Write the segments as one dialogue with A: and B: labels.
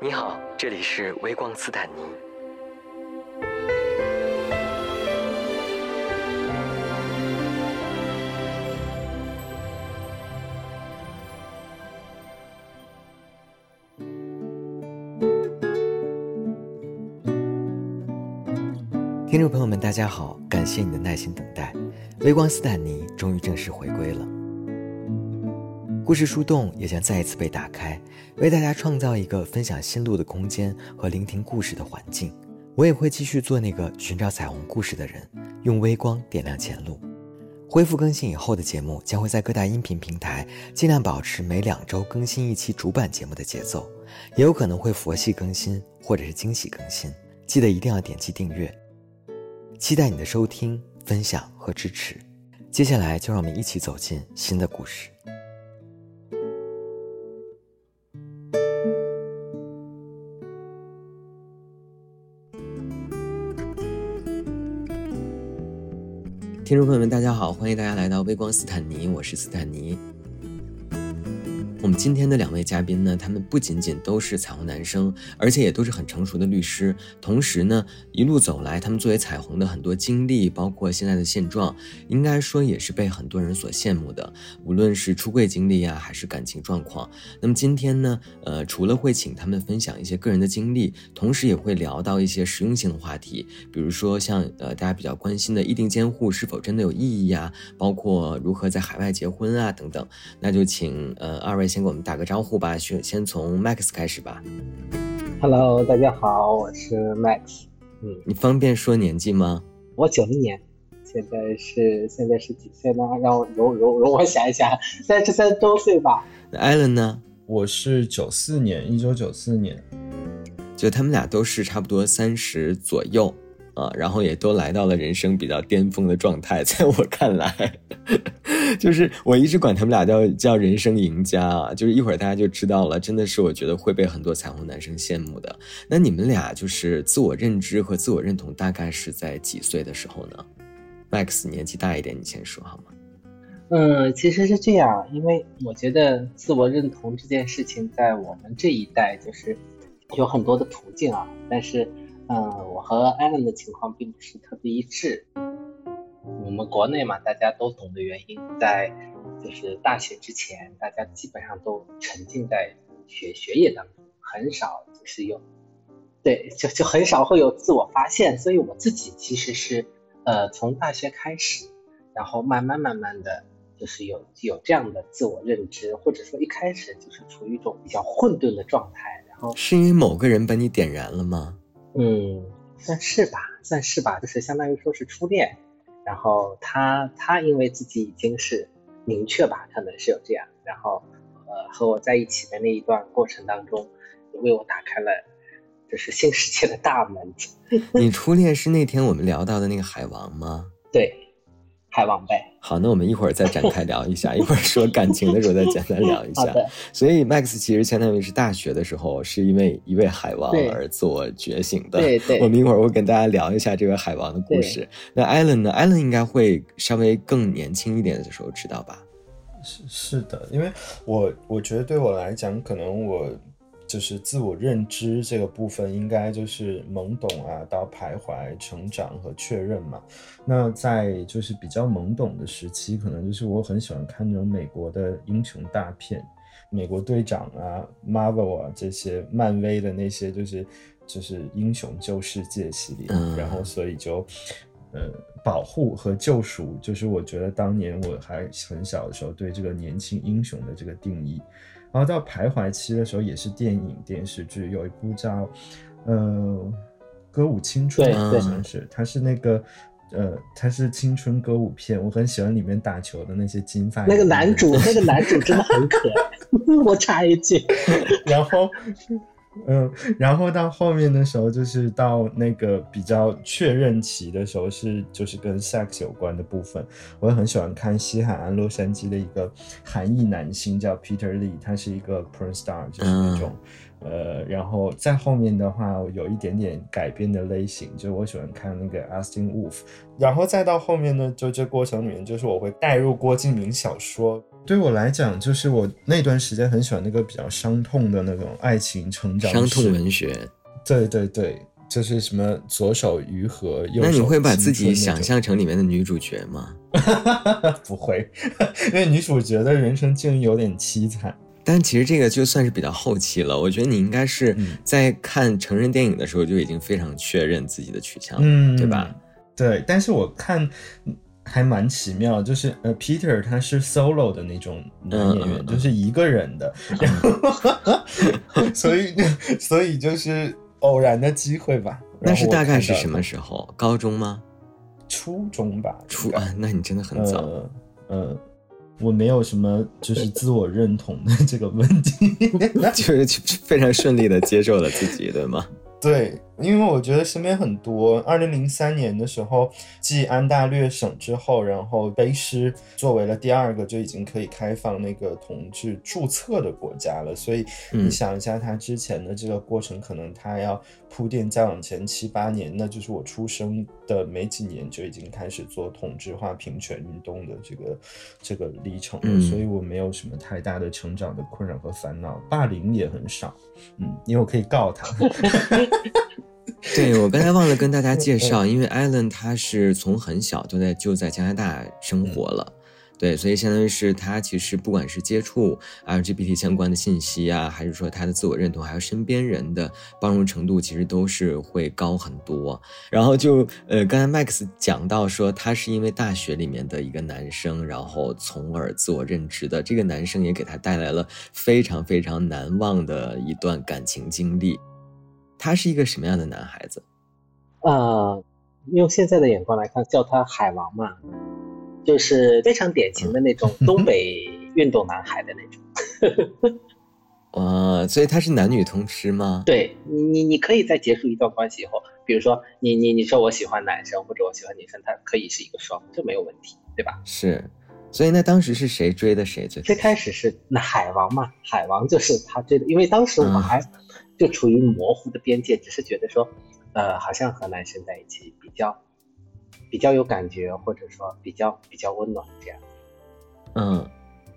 A: 你好，这里是微光斯坦尼。听众朋友们，大家好，感谢你的耐心等待，微光斯坦尼终于正式回归了。故事树洞也将再一次被打开，为大家创造一个分享心路的空间和聆听故事的环境。我也会继续做那个寻找彩虹故事的人，用微光点亮前路。恢复更新以后的节目将会在各大音频平台尽量保持每两周更新一期主板节目的节奏，也有可能会佛系更新或者是惊喜更新，记得一定要点击订阅。期待你的收听、分享和支持。接下来就让我们一起走进新的故事。听众朋友们，大家好，欢迎大家来到微光斯坦尼，我是斯坦尼。今天的两位嘉宾呢，他们不仅仅都是彩虹男生，而且也都是很成熟的律师。同时呢，一路走来，他们作为彩虹的很多经历，包括现在的现状，应该说也是被很多人所羡慕的。无论是出柜经历呀，还是感情状况。那么今天呢，呃，除了会请他们分享一些个人的经历，同时也会聊到一些实用性的话题，比如说像呃大家比较关心的异定监护是否真的有意义呀，包括如何在海外结婚啊等等。那就请呃二位。先给我们打个招呼吧，先先从 Max 开始吧。
B: Hello，大家好，我是 Max。
A: 嗯，你方便说年纪吗？
B: 我九零年，现在是现在是几岁呢？让我容容容我想一想，三十三周岁吧。
A: 那 Allen 呢？
C: 我是九四年，一九九四年。
A: 就他们俩都是差不多三十左右。啊，然后也都来到了人生比较巅峰的状态，在我看来，就是我一直管他们俩叫叫人生赢家啊，就是一会儿大家就知道了，真的是我觉得会被很多彩虹男生羡慕的。那你们俩就是自我认知和自我认同大概是在几岁的时候呢？Max 年纪大一点，你先说好吗？
B: 嗯，其实是这样，因为我觉得自我认同这件事情在我们这一代就是有很多的途径啊，但是。嗯，我和艾伦的情况并不是特别一致。我们国内嘛，大家都懂的原因，在就是大学之前，大家基本上都沉浸在学学业当中，很少就是有，对，就就很少会有自我发现。所以我自己其实是呃从大学开始，然后慢慢慢慢的就是有有这样的自我认知，或者说一开始就是处于一种比较混沌的状态。然后
A: 是因为某个人把你点燃了吗？
B: 嗯，算是吧，算是吧，就是相当于说是初恋，然后他他因为自己已经是明确吧，可能是有这样，然后呃和我在一起的那一段过程当中，为我打开了就是新世界的大门。
A: 你初恋是那天我们聊到的那个海王吗？
B: 对。海王呗。
A: 好，那我们一会儿再展开聊一下，一会儿说感情的时候再简单聊一下。所以 Max 其实相当于是大学的时候是因为一位海王而自我觉醒的。
B: 对对。
A: 我们一会儿会跟大家聊一下这位海王的故事。那 Allen 呢？Allen 应该会稍微更年轻一点的时候知道吧？
C: 是是的，因为我我觉得对我来讲，可能我。就是自我认知这个部分，应该就是懵懂啊，到徘徊、成长和确认嘛。那在就是比较懵懂的时期，可能就是我很喜欢看那种美国的英雄大片，美国队长啊、Marvel 啊这些，漫威的那些，就是就是英雄救世界系列。然后所以就，呃，保护和救赎，就是我觉得当年我还很小的时候对这个年轻英雄的这个定义。然后到徘徊期的时候，也是电影、电视剧，有一部叫《呃歌舞青春》，好像是，它是那个呃，它是青春歌舞片，我很喜欢里面打球的那些金发。
B: 那个男主，那个男主真的很可爱。我插一句，
C: 然后。嗯，然后到后面的时候，就是到那个比较确认期的时候，是就是跟 sex 有关的部分。我也很喜欢看西海岸洛杉矶的一个韩裔男星叫 Peter Lee，他是一个 porn star，就是那种呃，然后在后面的话，有一点点改编的类型，就是我喜欢看那个 Austin Wolf，然后再到后面呢，就这过程里面，就是我会带入郭敬明小说。对我来讲，就是我那段时间很喜欢那个比较伤痛的那种爱情成长
A: 伤痛文学。
C: 对对对，就是什么左手愈合，右手
A: 那你会把自己想象成里面的女主角吗？
C: 不会，因为女主角的人生境遇有点凄惨。
A: 但其实这个就算是比较后期了，我觉得你应该是在看成人电影的时候就已经非常确认自己的取向，嗯，对吧？
C: 对，但是我看还蛮奇妙，就是呃，Peter 他是 solo 的那种男演员，就是一个人的，然后 所以所以就是偶然的机会吧。
A: 那是大概是什么时候？高中吗？
C: 初中吧。
A: 初啊，那你真的很早，
C: 嗯。我没有什么就是自我认同的这个问题，
A: 就是非常顺利的接受了自己，对吗？
C: 对，因为我觉得身边很多，二零零三年的时候继安大略省之后，然后卑诗作为了第二个就已经可以开放那个同志注册的国家了，所以你想一下，他之前的这个过程，可能他要铺垫再往前七八年，那就是我出生的没几年就已经开始做同质化平权运动的这个这个历程了，所以我没有什么太大的成长的困扰和烦恼，霸凌也很少，嗯，因为我可以告他。
A: 对我刚才忘了跟大家介绍，因为艾伦他是从很小就在就在加拿大生活了，对，所以相当于是他其实不管是接触 LGBT 相关的信息啊，还是说他的自我认同，还有身边人的包容程度，其实都是会高很多。然后就呃，刚才 Max 讲到说，他是因为大学里面的一个男生，然后从而自我认知的，这个男生也给他带来了非常非常难忘的一段感情经历。他是一个什么样的男孩子？
B: 呃，用现在的眼光来看，叫他海王嘛，就是非常典型的那种 东北运动男孩的那种。
A: 呃，所以他是男女通吃吗？
B: 对你，你你可以在结束一段关系以后，比如说你你你说我喜欢男生或者我喜欢女生，他可以是一个双，这没有问题，对吧？
A: 是，所以那当时是谁追的谁？最
B: 最开始是那海王嘛，海王就是他追的，因为当时我还。就处于模糊的边界，只是觉得说，呃，好像和男生在一起比较比较有感觉，或者说比较比较温暖这样。
A: 嗯，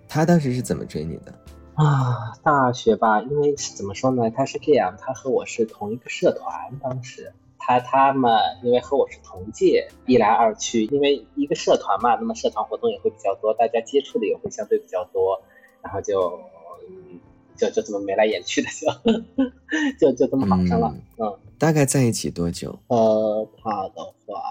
A: 他当时是怎么追你的？
B: 啊，大学吧，因为怎么说呢，他是这样，他和我是同一个社团，当时他他们因为和我是同届，一来二去，因为一个社团嘛，那么社团活动也会比较多，大家接触的也会相对比较多，然后就。就就这么眉来眼去的就就就这么好上了，嗯，
A: 大概在一起多久？
B: 呃，他的话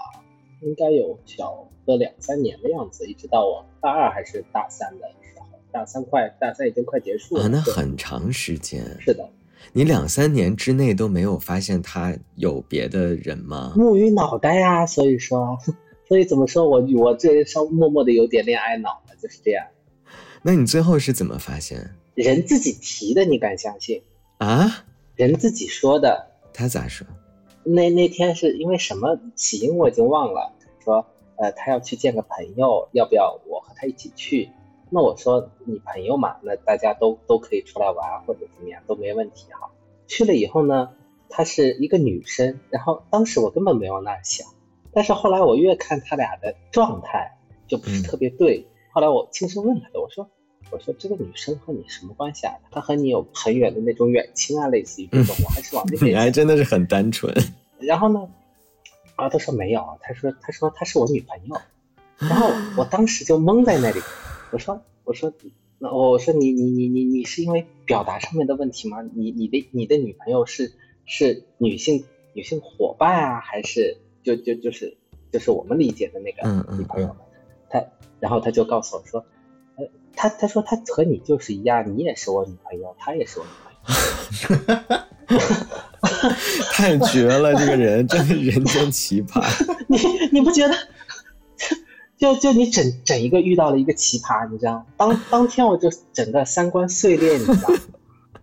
B: 应该有小个两三年的样子，一直到我大二还是大三的时候，大三快大三已经快结束了，
A: 那很长时间。
B: 是的，
A: 你两三年之内都没有发现他有别的人吗？
B: 木鱼脑袋呀，所以说，所以怎么说我我这稍默默的有点恋爱脑了，就是这样。
A: 那你最后是怎么发现？
B: 人自己提的，你敢相信
A: 啊？
B: 人自己说的，
A: 他咋说？
B: 那那天是因为什么起因我已经忘了。说呃，他要去见个朋友，要不要我和他一起去？那我说你朋友嘛，那大家都都可以出来玩或者怎么样都没问题哈。去了以后呢，她是一个女生，然后当时我根本没有那想，但是后来我越看他俩的状态就不是特别对。后来我轻声问他的，我说。我说这个女生和你什么关系啊？她和你有很远的那种远亲啊，类似于这种。我还是往那边。
A: 你还真的是很单纯。
B: 然后呢，啊，他说没有，他说他说她是我女朋友。然后我当时就懵在那里。我说我说那我说你你你你你是因为表达上面的问题吗？你你的你的女朋友是是女性女性伙伴啊，还是就就就是就是我们理解的那个女朋友？他然后他就告诉我说。他他说他和你就是一样，你也是我女朋友，他也是我女朋友，
A: 太绝了！这个人真的人间奇葩。
B: 你你不觉得？就就你整整一个遇到了一个奇葩，你知道吗？当当天我就整个三观碎裂，你知道？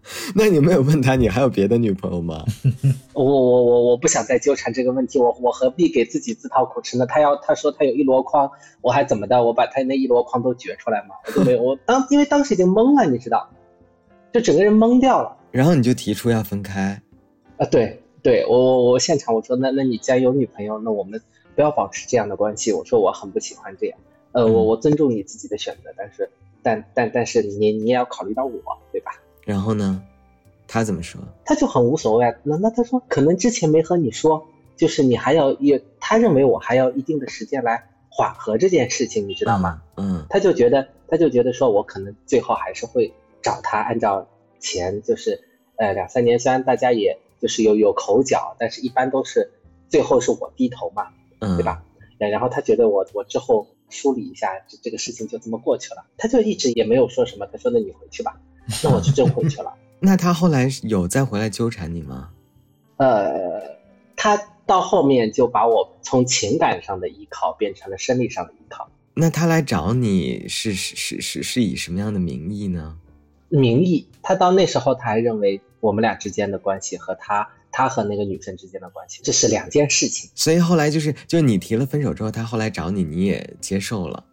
A: 那你没有问他，你还有别的女朋友吗？
B: 我我我我不想再纠缠这个问题，我我何必给自己自讨苦吃呢？他要他说他有一箩筐，我还怎么的？我把他那一箩筐都掘出来嘛？我就没有，我当因为当时已经懵了，你知道，就整个人懵掉了。
A: 然后你就提出要分开。
B: 啊，对对，我我我现场我说那那你既然有女朋友，那我们不要保持这样的关系。我说我很不喜欢这样，呃，我我尊重你自己的选择，但是但但但是你你也要考虑到我，对吧？
A: 然后呢，他怎么说？
B: 他就很无所谓啊。那那他说可能之前没和你说，就是你还要也，他认为我还要一定的时间来缓和这件事情，你知道吗？
A: 嗯
B: 他就觉得他就觉得说我可能最后还是会找他，按照钱就是呃两三年，虽然大家也就是有有口角，但是一般都是最后是我低头嘛，
A: 嗯，
B: 对？吧？呃然后他觉得我我之后梳理一下，这这个事情就这么过去了，他就一直也没有说什么。他说那你回去吧，那我就真回去了。
A: 那他后来有再回来纠缠你吗？
B: 呃，他到后面就把我从情感上的依靠变成了生理上的依靠。
A: 那他来找你是是是是是以什么样的名义呢？
B: 名义，他到那时候他还认为我们俩之间的关系和他他和那个女生之间的关系这是两件事情。
A: 所以后来就是，就你提了分手之后，他后来找你，你也接受了。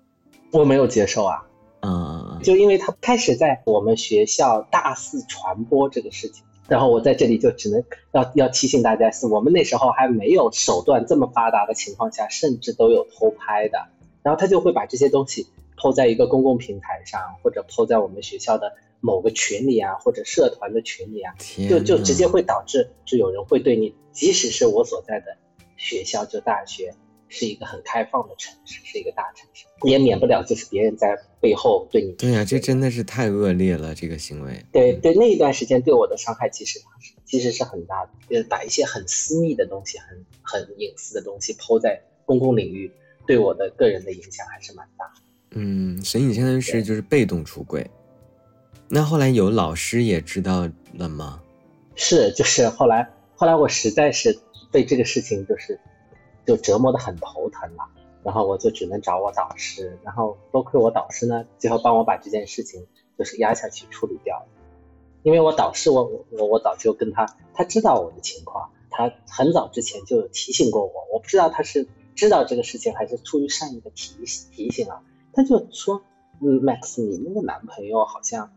B: 我没有接受啊，
A: 嗯，
B: 就因为他开始在我们学校大肆传播这个事情，然后我在这里就只能要要提醒大家，是我们那时候还没有手段这么发达的情况下，甚至都有偷拍的，然后他就会把这些东西抛在一个公共平台上，或者抛在我们学校的某个群里啊，或者社团的群里啊，就就直接会导致，就有人会对你，即使是我所在的学校，就大学是一个很开放的城市，是一个大城市，也免不了就是别人在背后对你。
A: 对呀、这真的是太恶劣了，这个行为。
B: 对对，那一段时间对我的伤害其实其实是很大的，就是把一些很私密的东西、很很隐私的东西抛在公共领域，对我的个人的影响还是蛮大。
A: 嗯，所以你现在是就是被动出轨。那后来有老师也知道了吗？
B: 是，就是后来后来我实在是被这个事情就是就折磨得很头疼了，然后我就只能找我导师，然后多亏我导师呢，最后帮我把这件事情就是压下去处理掉了。因为我导师我我我我早就跟他，他知道我的情况，他很早之前就有提醒过我，我不知道他是知道这个事情还是出于善意的提提醒啊，他就说，嗯，Max，你那个男朋友好像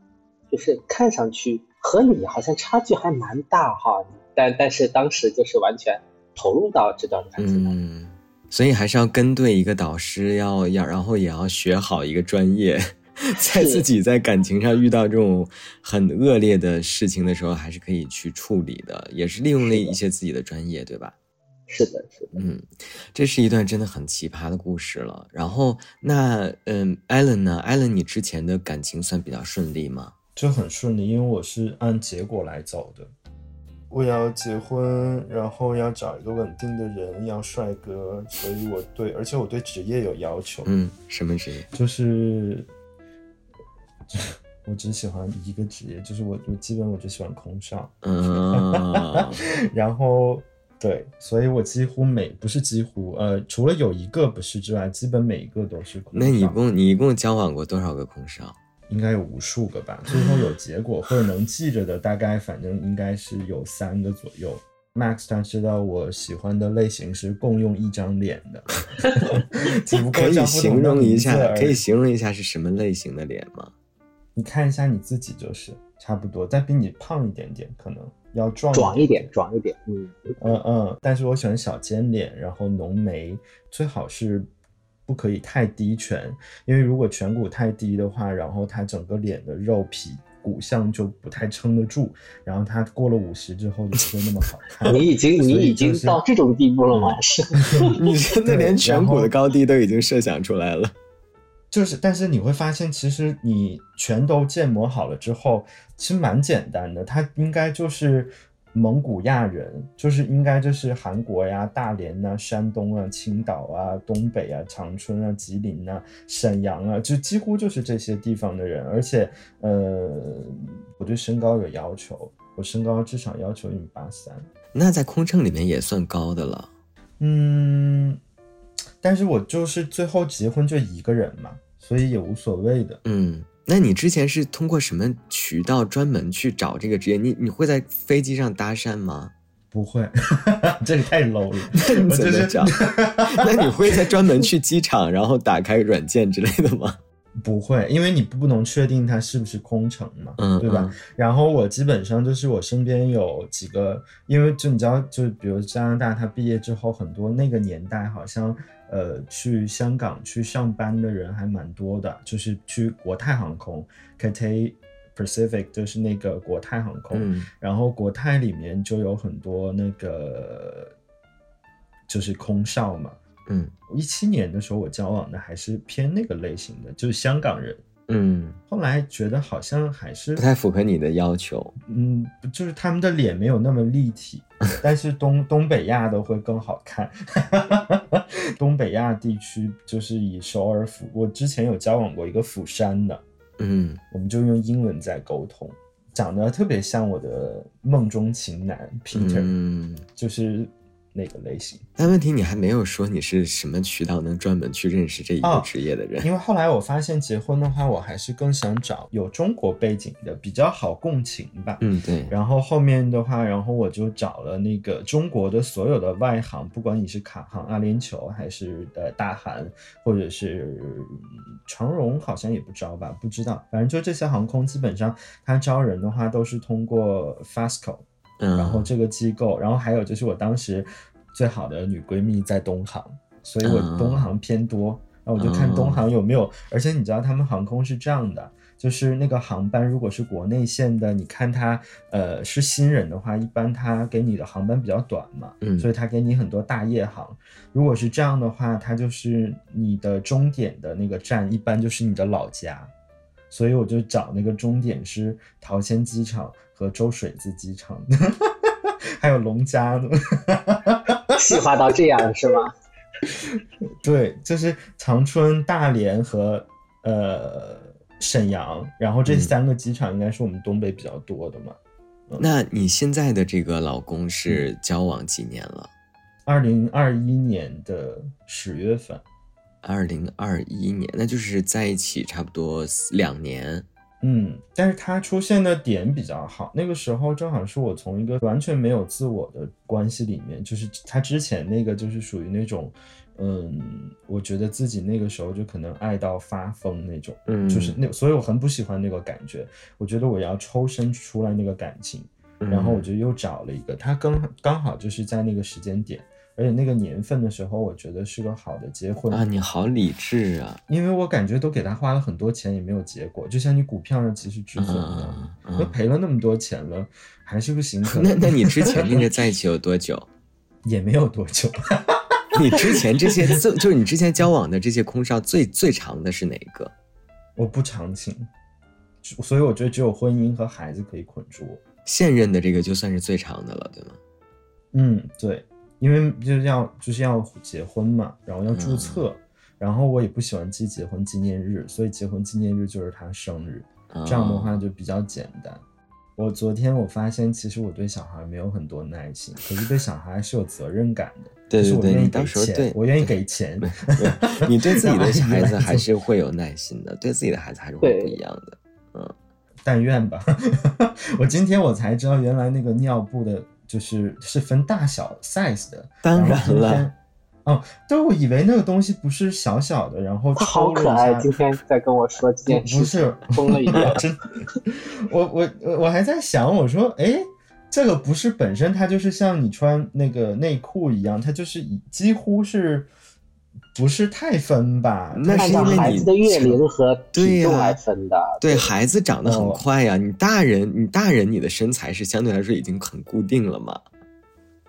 B: 就是看上去和你好像差距还蛮大哈，但但是当时就是完全投入到这段感情当中。
A: 嗯，所以还是要跟对一个导师，要要，然后也要学好一个专业，在自己在感情上遇到这种很恶劣的事情的时候，还是可以去处理的，也是利用了一些自己的专业，对吧？
B: 是的，是的。
A: 嗯，这是一段真的很奇葩的故事了。然后，那嗯，Allen 呢？Allen，你之前的感情算比较顺利吗？
C: 就很顺利，因为我是按结果来走的。我要结婚，然后要找一个稳定的人，要帅哥，所以我对，而且我对职业有要求，
A: 嗯，什么职业？
C: 就是 我只喜欢一个职业，就是我我基本我只喜欢空少，
A: 嗯，
C: 然后对，所以我几乎每不是几乎呃，除了有一个不是之外，基本每一个都是空少。
A: 那你一共你一共交往过多少个空少？
C: 应该有无数个吧，最后有结果或者能记着的，大概反正应该是有三个左右。Max 他知道我喜欢的类型是共用一张脸的，
A: 可以形容一下，可以形容一下是什么类型的脸吗？
C: 你看一下你自己就是差不多，但比你胖一点点，可能要壮
B: 壮一点，壮一点，嗯，
C: 嗯嗯，但是我喜欢小尖脸，然后浓眉，最好是不可以太低颧，因为如果颧骨太低的话，然后他整个脸的肉皮骨相就不太撑得住，然后他过了五十之后就不会那么好看。
B: 你已经你已经到这种地步了吗？是，
A: 你真的连颧骨的高低都已经设想出来了。
C: 就是，但是你会发现，其实你全都建模好了之后，其实蛮简单的。它应该就是蒙古亚人，就是应该就是韩国呀、大连呐、山东啊、青岛啊、东北啊、长春啊、吉林啊、沈阳啊，就几乎就是这些地方的人。而且，呃，我对身高有要求，我身高至少要求一米八三。
A: 那在空乘里面也算高的了。
C: 嗯，但是我就是最后结婚就一个人嘛，所以也无所谓的。
A: 嗯，那你之前是通过什么渠道专门去找这个职业？你你会在飞机上搭讪吗？
C: 不会，这是太 low 了。
A: 那你怎么找？那你会在专门去机场，然后打开软件之类的吗？
C: 不会，因为你不能确定它是不是空城嘛，
A: 嗯，
C: 对吧？然后我基本上就是我身边有几个，因为就你知道，就比如加拿大，他毕业之后很多那个年代好像呃去香港去上班的人还蛮多的，就是去国泰航空 Cathay Pacific 就是那个国泰航空，
A: 嗯
C: 然后国泰里面就有很多那个就是空少嘛。
A: 嗯
C: 一七年的时候，我交往的还是偏那个类型的，就是香港人。
A: 嗯，
C: 后来觉得好像还是
A: 不太符合你的要求。
C: 嗯，就是他们的脸没有那么立体，但是东东北亚的会更好看。东北亚地区就是以首尔釜，我之前有交往过一个釜山的，
A: 嗯
C: 我们就用英文在沟通，长得特别像我的梦中情男 Peter，、
A: 嗯，
C: 就是那个类型。
A: 但问题你还没有说你是什么渠道能专门去认识这一个
C: 哦
A: 职业的人。
C: 因为后来我发现结婚的话，我还是更想找有中国背景的，比较好共情吧。
A: 嗯，对，
C: 然后后面的话，然后我就找了那个中国的所有的外行，不管你是卡航、阿联酋还是呃大韩，或者是嗯长荣，好像也不招吧，不知道。反正就这些航空，基本上它招人的话都是通过 Fasco，
A: 嗯，
C: 然后这个机构，然后还有就是我当时最好的女闺蜜在东航，所以我
A: 嗯
C: 东航偏多，然后我就看东航有没有，而且你知道他们航空是这样的。就是那个航班，如果是国内线的，你看他呃是新人的话，一般他给你的航班比较短嘛，
A: 嗯
C: 所以他给你很多大夜航。如果是这样的话，它就是你的终点的那个站，一般就是你的老家，所以我就找那个终点是桃仙机场和周水子机场，还有龙嘉呢。
B: 细化到这样是吗？
C: 对，就是长春、大连和呃沈阳，然后这
A: 嗯
C: 三个机场应该是我们东北比较多的嘛。
A: 那你现在的这个老公是交往几年了？
C: 二零二一年的十月份，
A: 二零二一年，那就是在一起差不多两年。
C: 嗯，但是他出现的点比较好，那个时候正好是我从一个完全没有自我的关系里面，就是他之前那个就是属于那种，嗯，我觉得自己那个时候就可能爱到发疯那种，
A: 嗯，
C: 就是那，所以我很不喜欢那个感觉，我觉得我要抽身出来那个感情，
A: 嗯，
C: 然后我。就又找了一个，他刚刚好就是在那个时间点，而且那个年份的时候，我觉得是个好的结婚
A: 啊，你好理智啊，
C: 因为我感觉都给他花了很多钱也没有结果，就像你股票上及时止损一样，
A: 嗯
C: 都赔了那么多钱了，还是不行，
A: 那那你之前那个在一起有多久？
C: 也没有多久，
A: 你之前这些就就是你之前交往的这些空少最最长的是哪一个？
C: 我不长情，所以我觉得只有婚姻和孩子可以捆住我。
A: 现任的这个就算是最长的了，对吗？
C: 嗯，对，因为就是要就是要结婚嘛，然后要注册，然后我也不喜欢记结婚纪念日，所以结婚纪念日就是他生日，
A: 啊
C: 这样的话就比较简单。我昨天我发现，其实我对小孩没有很多耐心，可是对小孩是有责任感的。
A: 对对对，
C: 就是我愿意
A: 你到
C: 给钱，
A: 时候对，
C: 我愿意给钱。
A: 你对自己的孩子还是 会有耐心的，对自己的孩子还是会不一样的。
C: 嗯但愿吧。我今天我才知道，原来那个尿布的，就是是分大小 size 的。
A: 当然了，
C: 哦，对，我以为那个东西不是小小的，然后
B: 他好可爱，今天在跟我说这件事
C: 不
B: 是，疯了一样。
C: 真，我我我我还在想，我说，哎，这个不是本身它就是像你穿那个内裤一样，它就是以几乎是不是太分吧？
A: 那是因为你
B: 孩子的月龄和
A: 对呀
B: 体重来分的。
A: 对孩子长得很
C: 哦
A: 快呀，你大人你大人你的身材是相对来说已经很固定了嘛，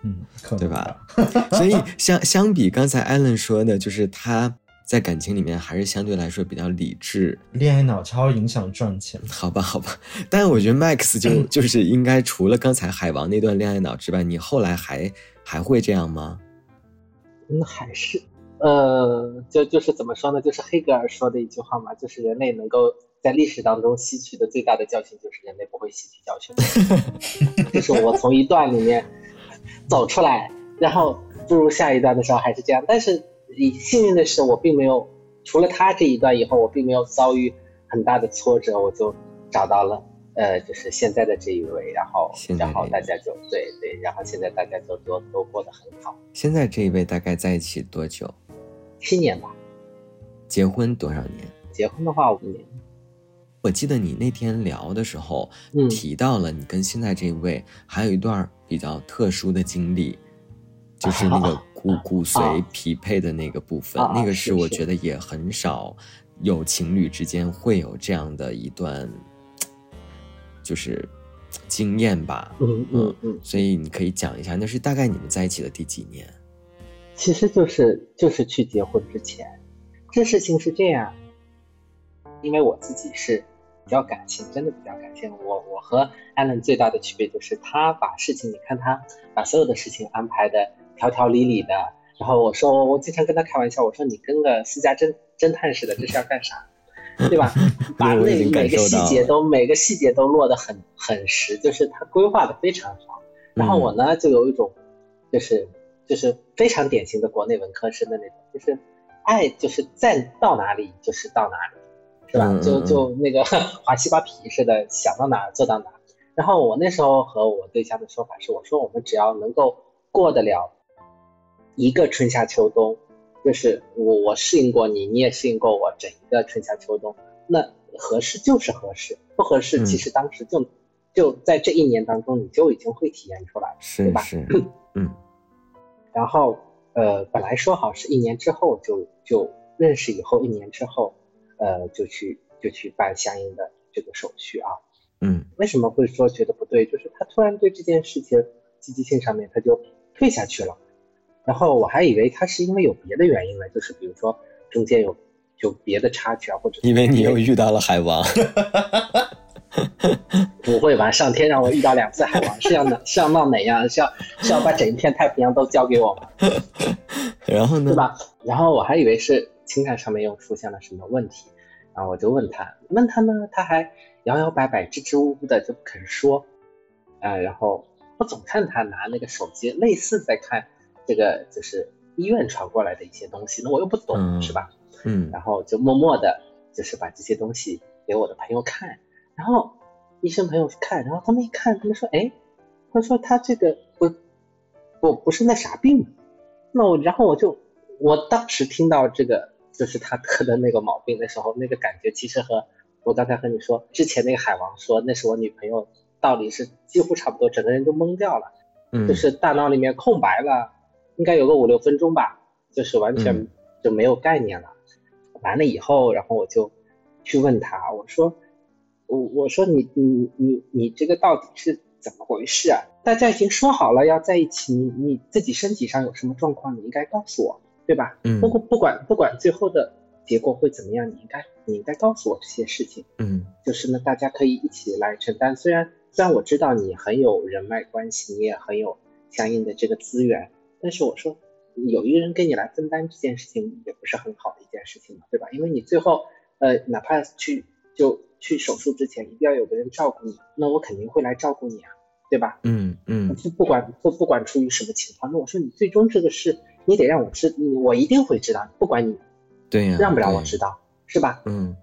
C: 嗯，
A: 对吧？所以相相比刚才艾伦说的，就是他在感情里面还是相对来说比较理智，
C: 恋爱脑超影响赚钱。
A: 好吧，好吧。但我觉得 Max 就 就是应该除了刚才海王那段恋爱脑之外，你后来还还会这样吗？
B: 嗯，还是呃，就就是怎么说呢？就是黑格尔说的一句话嘛，就是人类能够在历史当中吸取的最大的教训，就是人类不会吸取教训。就是我从一段里面走出来，然后步入下一段的时候还是这样。但是幸运的是，我并没有除了他这一段以后，我并没有遭遇很大的挫折，我就找到了。呃，就是现在的这一位，然后
A: 现在
B: 然后大家就对对，然后现在大家都都都过得很好，
A: 现在这一位大概在一起多久？
B: 七年吧，
A: 结婚多少年？
B: 结婚的话五年。
A: 我记得你那天聊的时候，
B: 嗯
A: 提到了你跟现在这位还有一段比较特殊的经历，就是那个 骨骨髓匹配的那个部分，那个是我觉得也很少有情侣之间会有这样的一段，就是经验吧。
B: 嗯嗯嗯，
A: 所以你可以讲一下，那是大概你们在一起的第几年？
B: 其实就是就是去结婚之前，这事情是这样，因为我自己是比较感性，真的比较感性。我我和艾伦最大的区别就是他把事情，你看他把所有的事情安排的条条理理的。然后我说，我经常跟他开玩笑，我说你跟个私家侦侦探似的，这是要干啥？对吧？把那每个细节都每个细节都落得很很实，就是他规划的非常好。然后我
A: 嗯
B: 呢，就有一种就是就是非常典型的国内文科生的那种，就是爱就是在到哪里就是到哪里，是吧？就
A: 嗯
B: 就那个 滑西瓜皮似的，想到哪儿做到哪儿。然后我那时候和我对象的说法是，我说我们只要能够过得了一个春夏秋冬，就是我我适应过你，你也适应过我，整一个春夏秋冬，那合适就是合适，不合适
A: 嗯
B: 其实当时就、就在这一年当中你就已经会体验出来了。对吧
A: 是是，嗯
B: 然后呃，本来说好是一年之后就就认识以后一年之后，呃，就去就去办相应的这个手续啊。
A: 嗯
B: 为什么会说觉得不对？就是他突然对这件事情积极性上面他就退下去了。然后我还以为他是因为有别的原因呢，就是比如说中间有有别的插曲啊，或者
A: 因为你又遇到了海王，
B: 不会吧？上天让我遇到两次海王，是要哪是要闹哪样？是要是要把整一片太平洋都交给我吗？
A: 然后呢？
B: 对？吧？然后我还以为是情感上面又出现了什么问题，然后我就问他，问他呢，他还摇摇摆摆、支支吾吾的就不肯说，啊、然后我总看他拿那个手机，类似在看这个就是医院传过来的一些东西，那我又不懂，
A: 嗯
B: 是吧？
A: 嗯
B: 然后就默默的，就是把这些东西给我的朋友看，然后医生朋友看，然后他们一看，他们说，哎，他说他这个不不不是那啥病，那我然后我就我当时听到这个就是他得的那个毛病的时候，那个感觉其实和我刚才和你说之前那个海王说那是我女朋友，道理是几乎差不多，整个人都懵掉了。
A: 嗯，
B: 就是大脑里面空白了，应该有个五六分钟吧，就是完全
A: 嗯
B: 就没有概念了。完了以后，然后我就去问他，我说，我我说你你你你这个到底是怎么回事啊？大家已经说好了要在一起，你你自己身体上有什么状况，你应该告诉我，对吧？
A: 嗯
B: 不过不管不管最后的结果会怎么样，你应该你应该告诉我这些事情。
A: 嗯
B: 就是呢，大家可以一起来承担。虽然虽然我知道你很有人脉关系，你也很有相应的这个资源，但是我说有一个人跟你来分担这件事情，也不是很好的一件事情嘛，对吧？因为你最后呃，哪怕去就去手术之前，一定要有个人照顾你，那我肯定会来照顾你啊，对吧？
A: 嗯嗯
B: 不不管不不管出于什么情况，那我说你最终这个事，你得让我知，你我一定会知道，不管你
A: 对呀，
B: 让不让我知道，是吧？
A: 嗯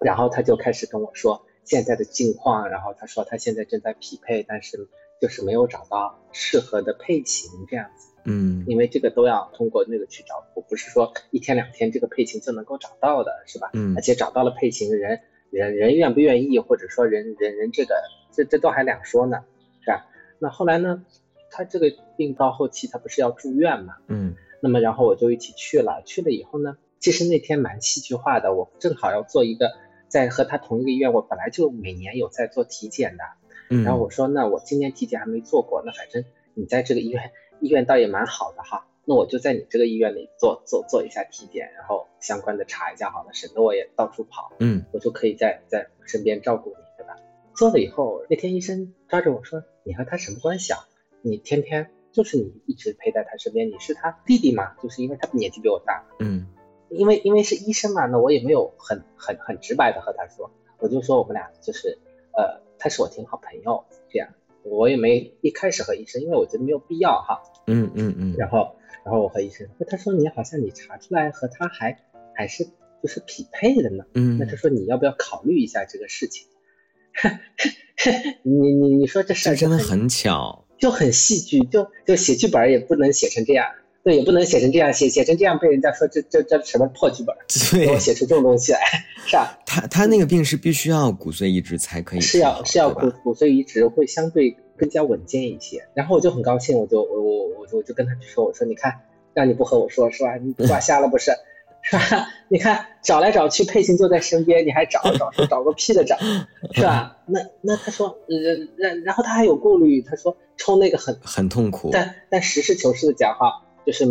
B: 然后他就开始跟我说现在的境况，然后他说他现在正在匹配，但是就是没有找到适合的配型这样子，
A: 嗯
B: 因为这个都要通过那个去找，我不是说一天两天这个配型就能够找到的，是吧？
A: 嗯
B: 而且找到了配型的，人人人愿不愿意，或者说人人人这个这这都还两说呢，是吧？那后来呢，他这个病到后期他不是要住院嘛，
A: 嗯
B: 那么然后我就一起去了，去了以后呢，其实那天蛮戏剧化的，我正好要做一个在和他同一个医院，我本来就每年有在做体检的，
A: 嗯，
B: 然后我说那我今年体检还没做过，那反正你在这个医院医院倒也蛮好的哈，那我就在你这个医院里做做做一下体检，然后相关的查一下好了，省得我也到处跑，
A: 嗯
B: 我就可以在在身边照顾你，对吧？做了以后，那天医生抓着我说：“你和他什么关系啊？你天天就是你一直陪在他身边，你是他弟弟嘛？就是因为他年纪比我大，
A: 嗯
B: 因为因为是医生嘛，那我也没有很很很直白的和他说，我就说我们俩就是呃，他是我挺好朋友这样，我也没一开始和医生，因为我觉得没有必要哈。
A: 嗯嗯嗯，
B: 然后然后我和医生，他说你好像你查出来和他还还是就是匹配的呢。
A: 嗯，
B: 那他说你要不要考虑一下这个事情？你你你说这事
A: 真的很巧，
B: 就很戏剧，就就写剧本也不能写成这样，对，也不能写成这样，写写成这样被人家说这这这什么破剧本，
A: 对，
B: 写出这种东西来，是吧？
A: 他他那个病是必须要骨髓移植才可以，
B: 是要是要骨骨髓移植会相对更加稳健一些。然后我就很高兴，我就我我我就我就跟他去说，我说你看，让你不和我说是吧？你挂瞎了不是？是吧？你看找来找去，佩琴就在身边，你还找找找找个屁的找，是吧？那那他说，呃，然然后他还有顾虑，他说抽那个很
A: 很痛苦。
B: 但但实事求是的讲哈，就是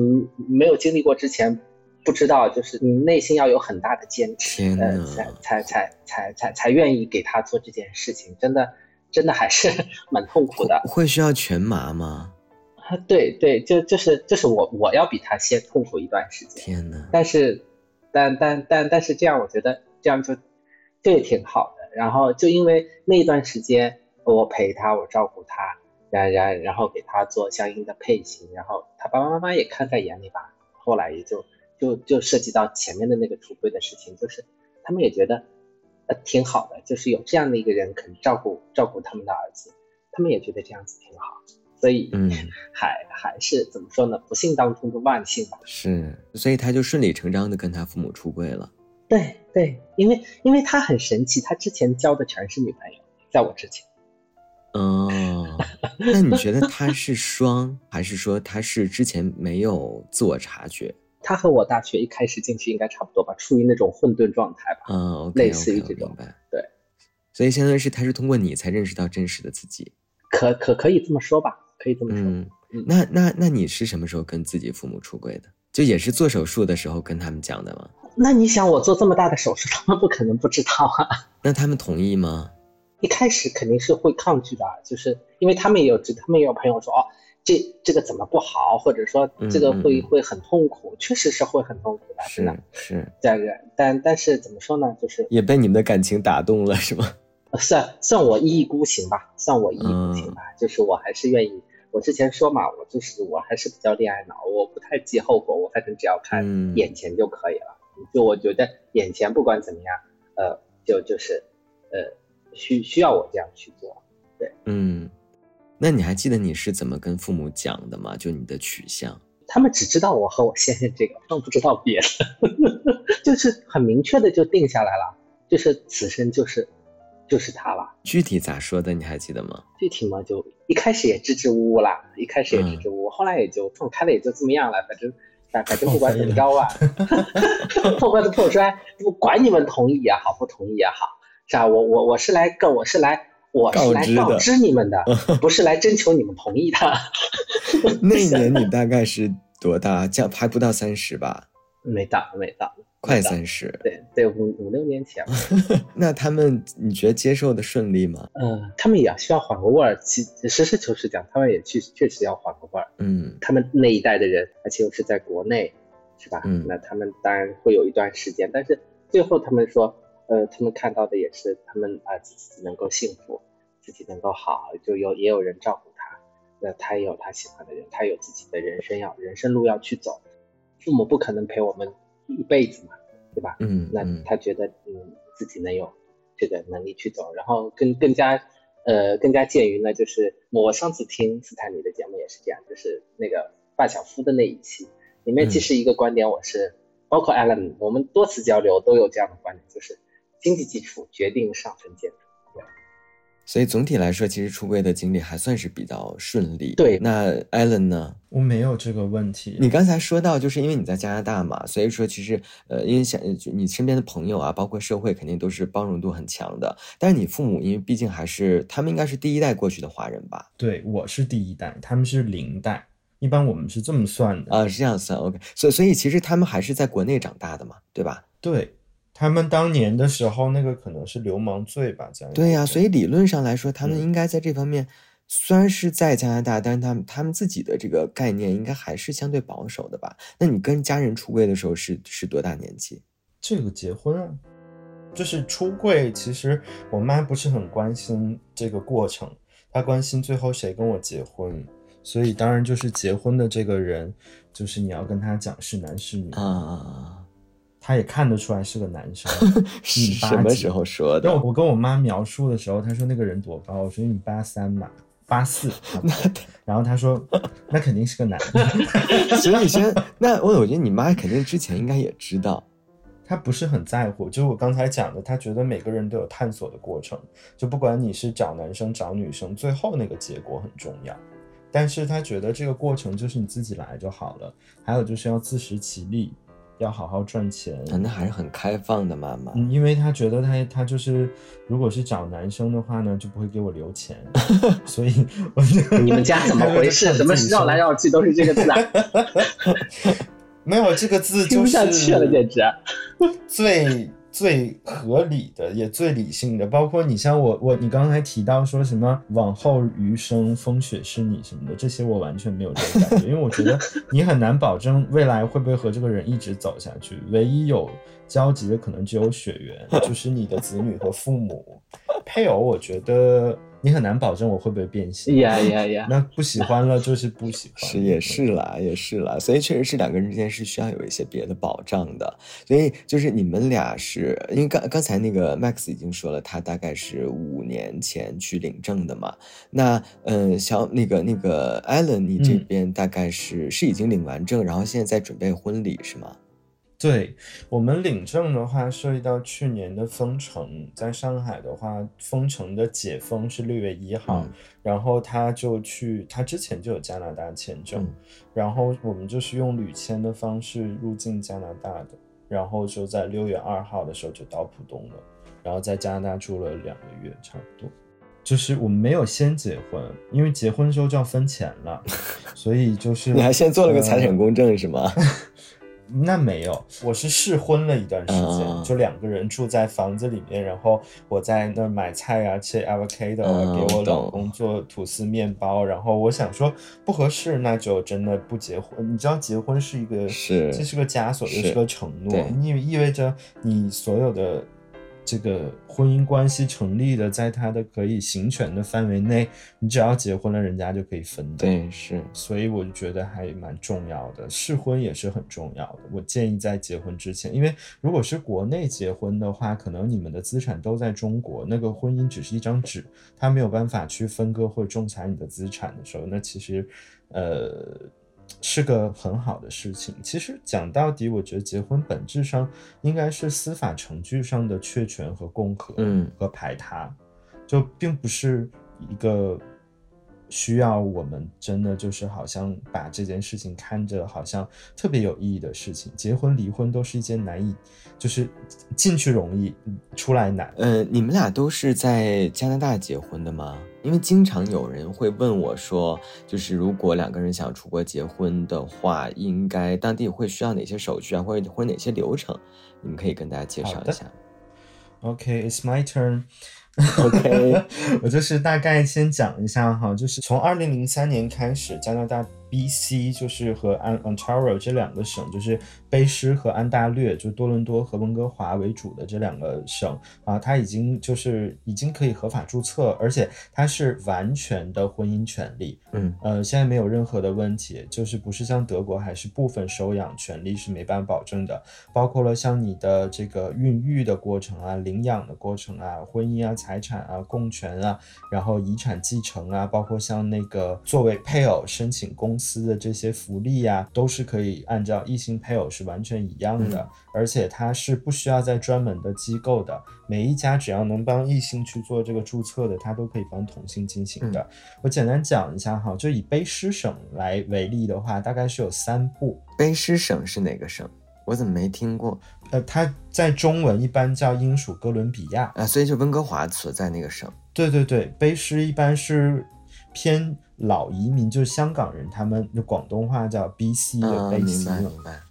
B: 没有经历过之前，不知道，就是你内心要有很大的坚持，呃，才才才才才才愿意给他做这件事情，真的真的还是 蛮痛苦的。
A: 会需要全麻吗？
B: 啊，对对，就就是就是我我要比他先痛苦一段时间，
A: 天呐，
B: 但是但但但但是这样，我觉得这样就这也挺好的。然后就因为那段时间我陪他，我照顾他，然然然后给他做相应的配型，然后他爸爸妈妈也看在眼里吧。后来也就就就涉及到前面的那个橱柜的事情，就是他们也觉得呃挺好的，就是有这样的一个人肯照顾照顾他们的儿子，他们也觉得这样子挺好。所以
A: 嗯，
B: 还还是怎么说呢？不幸当中的万幸吧。
A: 是，所以他就顺理成章的跟他父母出柜了。
B: 对对，因为因为他很神奇，他之前交的全是女朋友，在我之前。
A: 哦，那你觉得他是双，还是说他是之前没有自我察觉？
B: 他和我大学一开始进去应该差不多吧，处于那种混沌状态吧。
A: 嗯
B: 类似于这种
A: 我明白。
B: 对，
A: 所以相当于是他是通过你才认识到真实的自己。
B: 可可可以这么说吧，可以这么说。
A: 嗯
B: 嗯，
A: 那那那你是什么时候跟自己父母出轨的？就也是做手术的时候跟他们讲的吗？
B: 那你想，我做这么大的手术，他们不可能不知道啊。
A: 那他们同意吗？
B: 一开始肯定是会抗拒的，就是因为他们也有知，他们也有朋友说，哦，这这个怎么不好，或者说这个会、会很痛苦，确实是会很痛苦的，真的
A: 是。是，
B: 这样，但但是怎么说呢，就是
A: 也被你们的感情打动了，是吗？
B: 算算我一意孤行吧，算我一意孤
A: 嗯
B: 行吧，就是我还是愿意。我之前说嘛，我就是我还是比较恋爱脑，我不太计后果，我反正只要看
A: 嗯
B: 眼前就可以了。就我觉得眼前不管怎么样，呃，就就是呃需需要我这样去做。
A: 对嗯，那你还记得你是怎么跟父母讲的吗？就你的取向？
B: 他们只知道我和我先生这个，他们不知道别的，就是很明确的就定下来了，就是此生就是就是他了。
A: 具体咋说的？你还记得吗？
B: 具体嘛，就一开始也支支吾吾啦，一开始也支支吾吾，后来也就放开了，也就这么样了。反正反反正不管怎么着吧，破罐子破摔，不管你们同意也好，不同意也好，是吧？我我我是来告，我是来我是来
A: 告知
B: 你们的，不是来征求你们同意的。
A: 那一年你大概是多大？将还不到三十吧？
B: 没到，没到，
A: 快。三十。
B: 对对，五五六年前吧。
A: 那他们你觉得接受的顺利吗？
B: 嗯，他们也需要缓个味儿。其实事求是讲，他们也确确实要缓个味儿。
A: 嗯
B: 他们那一代的人，而且又是在国内，是吧？
A: 嗯
B: 那他们当然会有一段时间，但是最后他们说，呃，他们看到的也是他们啊、自己能够幸福，自己能够好，就有也有人照顾他，那他也有他喜欢的人，他有自己的人生要人生路要去走，父母不可能陪我们一辈子嘛，对吧？
A: 嗯？那
B: 他觉得嗯自己能有这个能力去走，然后更更加呃更加鉴于呢，就是我上次听斯坦尼的节目也是这样，就是那个发小夫的那一期里面，
A: 嗯。
B: 其实一个观点我是、包括 Alan，我们多次交流都有这样的观点，就是经济基础决定上层建筑。
A: 所以总体来说，其实出柜的经历还算是比较顺利。
B: 对
A: 那 Allen 呢？
C: 我没有这个问题。
A: 你刚才说到，就是因为你在加拿大嘛，所以说其实呃，因为想你身边的朋友啊，包括社会，肯定都是包容度很强的。但是你父母，因为毕竟还是他们应该是第一代过去的华人吧？
C: 对，我是第一代，他们是零代，一般我们是这么算的。
A: 啊，是这样算 OK。所以所以其实他们还是在国内长大的嘛，对吧？
C: 对他们当年的时候，那个可能是流氓罪吧。
A: 对呀、所以理论上来说，他们
C: 嗯
A: 应该在这方面。虽然是在加拿大，但是他们他们自己的这个概念应该还是相对保守的吧？那你跟家人出柜的时候是是多大年纪？
C: 这个结婚啊，就是出柜。其实我妈不是很关心这个过程，她关心最后谁跟我结婚。所以当然就是结婚的这个人，就是你要跟他讲是男是女，
A: 啊，
C: 他也看得出来是个男生。
A: 是
C: 一米八几
A: 什么时候说的？
C: 我跟我妈描述的时候，她说那个人多高，我说一米八三吧。八四，然后她说 那肯定是个男的，
A: 所以先那我我觉得你妈肯定之前应该也知道，
C: 他不是很在乎，就是我刚才讲的，他觉得每个人都有探索的过程，就不管你是找男生找女生，最后那个结果很重要，但是他觉得这个过程就是你自己来就好了，还有就是要自食其力。要好好赚钱，
A: 那还是很开放的妈妈。
C: 嗯，因为他觉得他他就是，如果是找男生的话呢，就不会给我留钱，所以我就
B: 你们家怎么回事？怎么绕来绕去都是这个字啊？
C: 没有这个字，听
B: 不下去了，简直
C: 最。最合理的也最理性的，包括你像我我你刚才提到说什么往后余生风雪是你什么的，这些我完全没有这个感觉，因为我觉得你很难保证未来会不会和这个人一直走下去，唯一有交集的可能只有血缘，就是你的子女和父母，配偶，我觉得。你很难保证我会不会变心
B: 呀呀呀！
C: 那不喜欢了就是不喜欢，
A: 是也是啦，也是啦。所以确实是两个人之间是需要有一些别的保障的。所以就是你们俩是因为刚刚才那个 Max 已经说了，他大概是五年前去领证的嘛。那嗯，小那个那个 Allen，你这边大概是是已经领完证，然后现在在准备婚礼是吗？
C: 对我们领证的话，涉及到去年的封城，在上海的话，封城的解封是六月一号，然后他就去，他之前就有加拿大签证，然后我们就是用旅签的方式入境加拿大的，然后就在六月二号的时候就到浦东了，然后在加拿大住了两个月，差不多，就是我们没有先结婚，因为结婚之后就要分钱了，所以就是
A: 你还先做了个财产公证是吗？
C: 那没有，我是试婚了一段时间，就两个人住在房子里面，然后我在那儿买菜啊，切 avocado 给我老公做吐司面包，然后我想说不合适，那就真的不结婚。你知道结婚是一个，
A: 是
C: 这是个枷锁，又是个承诺，你意味着你所有的。这个婚姻关系成立的，在他的可以行权的范围内，你只要结婚了，人家就可以分的。
A: 对，是，
C: 所以我就觉得还蛮重要的，试婚也是很重要的。我建议在结婚之前，因为如果是国内结婚的话，可能你们的资产都在中国，那个婚姻只是一张纸，他没有办法去分割或仲裁你的资产的时候，那其实，呃。是个很好的事情。其实讲到底，我觉得结婚本质上应该是司法程序上的确权和共和，
A: 嗯，
C: 和排他，就并不是一个。需要我们真的就是好像把这件事情看着好像特别有意义的事情，结婚离婚都是一件难以，就是进去容易，出来难。
A: 呃，你们俩都是在加拿大结婚的吗？因为经常有人会问我说，就是如果两个人想出国结婚的话，应该当地会需要哪些手续啊，或者或者哪些流程？你们可以跟大家介绍一下。
C: OK，it's my turn。
A: OK，
C: 我就是大概先讲一下哈，就是从二零零三年开始，加拿大。B.C. 就是和安 Ontario 这两个省，就是卑诗和安大略，就多伦多和温哥华为主的这两个省啊，它已经就是已经可以合法注册，而且它是完全的婚姻权利。
A: 嗯，
C: 呃，现在没有任何的问题，就是不是像德国还是部分收养权利是没办法保证的，包括了像你的这个孕育的过程啊、领养的过程啊、婚姻啊、财产啊、共权啊，然后遗产继承啊，包括像那个作为配偶申请公。司的这些福利呀，都是可以按照异性配偶是完全一样的，而且它是不需要在专门的机构的，每一家只要能帮异性去做这个注册的，它都可以帮同性进行的。我简单讲一下哈，就以卑诗省来为例的话，大概是有三步。
A: 卑诗省是哪个省？我怎么没听过？
C: 呃，它在中文一般叫英属哥伦比亚
A: 啊，所以就温哥华所在那个省。
C: 对对对，卑诗一般是偏。老移民就是香港人，他们的广东话叫 B.C. 的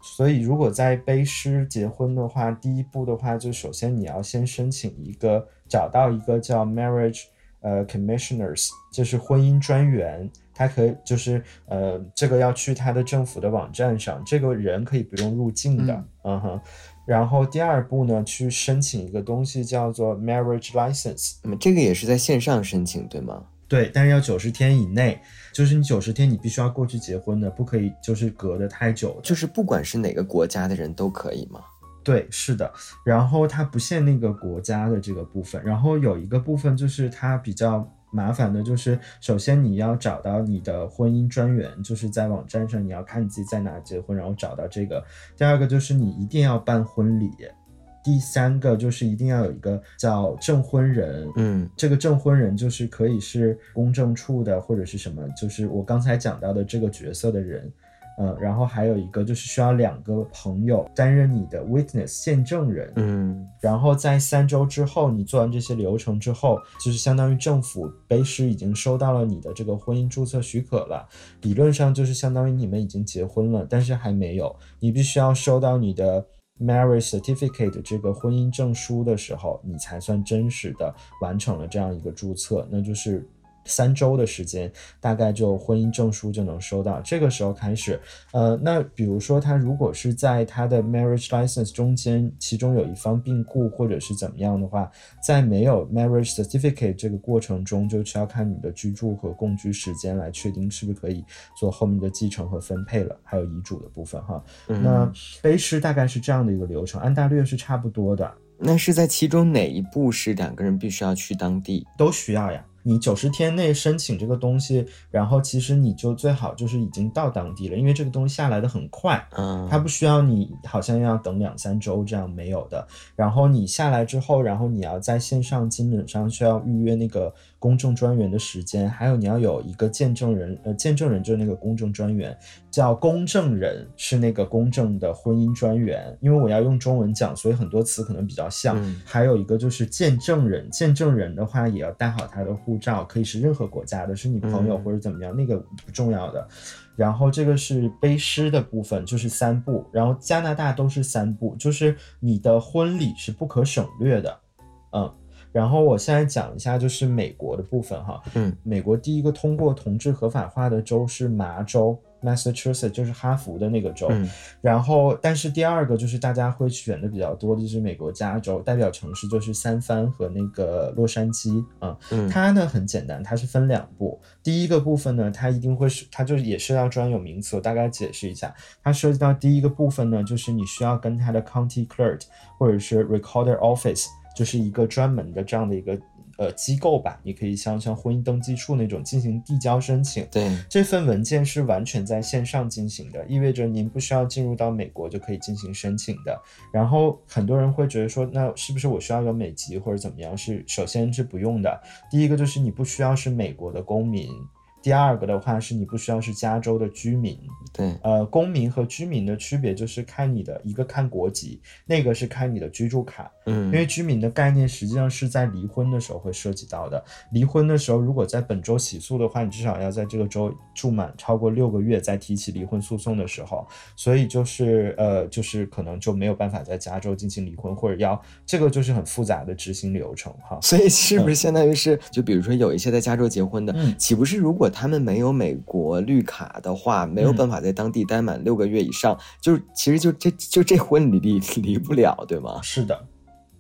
C: 所以如果在卑诗结婚的话，第一步的话就首先你要先申请一个，找到一个叫 Marriage 呃 Commissioners，就是婚姻专员，他可以就是呃这个要去他的政府的网站上，这个人可以不用入境的，嗯哼。然后第二步呢，去申请一个东西叫做 Marriage License，
A: 那么这个也是在线上申请对吗？
C: 对，但是要九十天以内，就是你九十天你必须要过去结婚的，不可以就是隔得太久。
A: 就是不管是哪个国家的人都可以吗？
C: 对，是的。然后它不限那个国家的这个部分，然后有一个部分就是它比较麻烦的就是，首先你要找到你的婚姻专员，就是在网站上你要看你自己在哪结婚，然后找到这个。第二个就是你一定要办婚礼。第三个就是一定要有一个叫证婚人，
A: 嗯。
C: 这个证婚人就是可以是公证处的或者是什么，就是我刚才讲到的这个角色的人。嗯，然后还有一个就是需要两个朋友担任你的 witness 见证人，
A: 嗯。
C: 然后在三周之后，你做完这些流程之后，就是相当于政府卑诗已经收到了你的这个婚姻注册许可了，理论上就是相当于你们已经结婚了，但是还没有，你必须要收到你的 marriage certificate 这个婚姻证书的时候，你才算真实的完成了这样一个注册，那就是。三周的时间，大概就婚姻证书就能收到。这个时候开始，呃，那比如说他如果是在他的 marriage license 中间，其中有一方病故或者是怎么样的话，在没有 marriage certificate 这个过程中，就需要看你的居住和共居时间来确定是不是可以做后面的继承和分配了，还有遗嘱的部分哈。
A: 嗯
C: 那卑诗大概是这样的一个流程，安大略是差不多的，
A: 那是在其中哪一步是两个人必须要去当地？
C: 都需要呀。你九十天内申请这个东西，然后其实你就最好就是已经到当地了，因为这个东西下来的很快，
A: 嗯，
C: 它不需要你好像要等两三周这样没有的。然后你下来之后，然后你要在线上基本上需要预约那个公证专员的时间，还有你要有一个见证人，呃，见证人就是那个公证专员，叫公证人是那个公证的婚姻专员。因为我要用中文讲，所以很多词可能比较像。
A: 嗯
C: 还有一个就是见证人，见证人的话也要带好他的护照，可以是任何国家的，是你朋友
A: 嗯
C: 或者怎么样，那个不重要的。然后这个是背诗的部分，就是三步，然后加拿大都是三步，就是你的婚礼是不可省略的，嗯。然后我现在讲一下就是美国的部分哈，
A: 嗯，
C: 美国第一个通过同志合法化的州是麻州 （Massachusetts），就是哈佛的那个州。
A: 嗯
C: 然后，但是第二个就是大家会选的比较多的就是美国加州，代表城市就是三藩和那个洛杉矶啊。
A: 嗯
C: 它呢很简单，它是分两步。第一个部分呢，它一定会是，它就也是要专有名词，我大概解释一下。它涉及到第一个部分呢，就是你需要跟它的 county clerk 或者是 recorder office，就是一个专门的这样的一个呃机构吧，你可以像像婚姻登记处那种进行递交申请。
A: 对，
C: 这份文件是完全在线上进行的，意味着您不需要进入到美国就可以进行申请的。然后很多人会觉得说，那是不是我需要有美籍或者怎么样？是首先是不用的。第一个就是你不需要是美国的公民，第二个的话是你不需要是加州的居民。
A: 对，
C: 呃，公民和居民的区别就是看你的一个看国籍，那个是看你的居住卡。
A: 嗯，
C: 因为居民的概念实际上是在离婚的时候会涉及到的。离婚的时候，如果在本周起诉的话，你至少要在这个州住满超过六个月，再提起离婚诉讼的时候，所以就是呃，就是可能就没有办法在加州进行离婚，或者要这个就是很复杂的执行流程哈。
A: 所以是不是相当于是，就比如说有一些在加州结婚的，
C: 嗯
A: 岂不是如果他们没有美国绿卡的话，没有
C: 嗯
A: 办法在当地待满六个月以上，就是其实就这就这婚离离离不了，对吗？
C: 是的。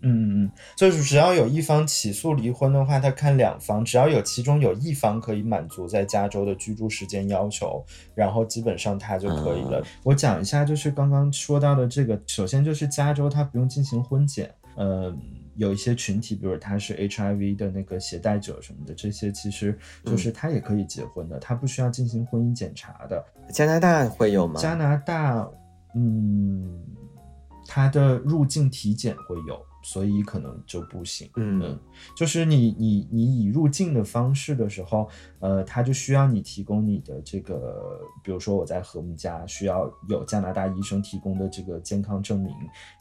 C: 嗯嗯嗯，就是只要有一方起诉离婚的话，他看两方，只要有其中有一方可以满足在加州的居住时间要求，然后基本上他就可以了。
A: 嗯
C: 我讲一下，就是刚刚说到的这个，首先就是加州它不用进行婚检，呃，有一些群体，比如他是 HIV 的那个携带者什么的，这些其实就是他也可以结婚的，他不需要进行婚姻检查的。
A: 加拿大会有吗？
C: 加拿大，嗯，他的入境体检会有，所以可能就不行。
A: 嗯
C: 就是你你你以入境的方式的时候，呃，他就需要你提供你的这个，比如说我在和睦家需要有加拿大医生提供的这个健康证明，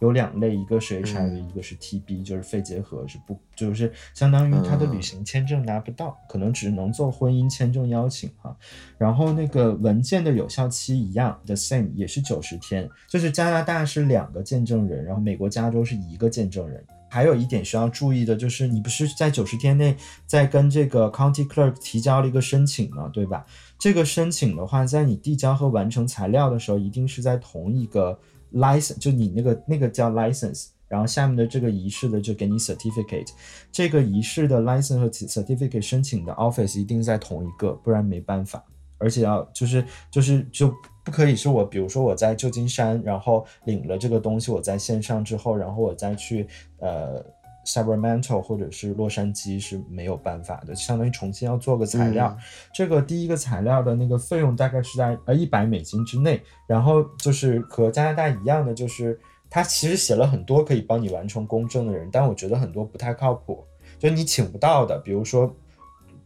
C: 有两类，一个是 HIV，、
A: 嗯
C: 一个是 TB，就是肺结核是不，就是相当于他的
A: 嗯
C: 旅行签证拿不到，可能只能做婚姻签证邀请哈。然后那个文件的有效期一样，the same 也是九十天，就是加拿大是两个见证人，然后美国加州是一个见证人。还有一点需要注意的就是，你不是在九十天内在跟这个 county clerk 提交了一个申请吗？对吧？这个申请的话，在你递交和完成材料的时候，一定是在同一个 license，就你那个那个叫 license，然后下面的这个仪式的就给你 certificate，这个仪式的 license 和 certificate 申请的 office 一定在同一个，不然没办法。而且要就是就是就不可以是我，比如说我在旧金山，然后领了这个东西，我在线上之后，然后我再去呃 Sacramento 或者是洛杉矶是没有办法的，相当于重新要做个材料。这个第一个材料的那个费用大概是在呃一百美金之内，然后就是和加拿大一样的，就是他其实写了很多可以帮你完成公证的人，但我觉得很多不太靠谱，就你请不到的，比如说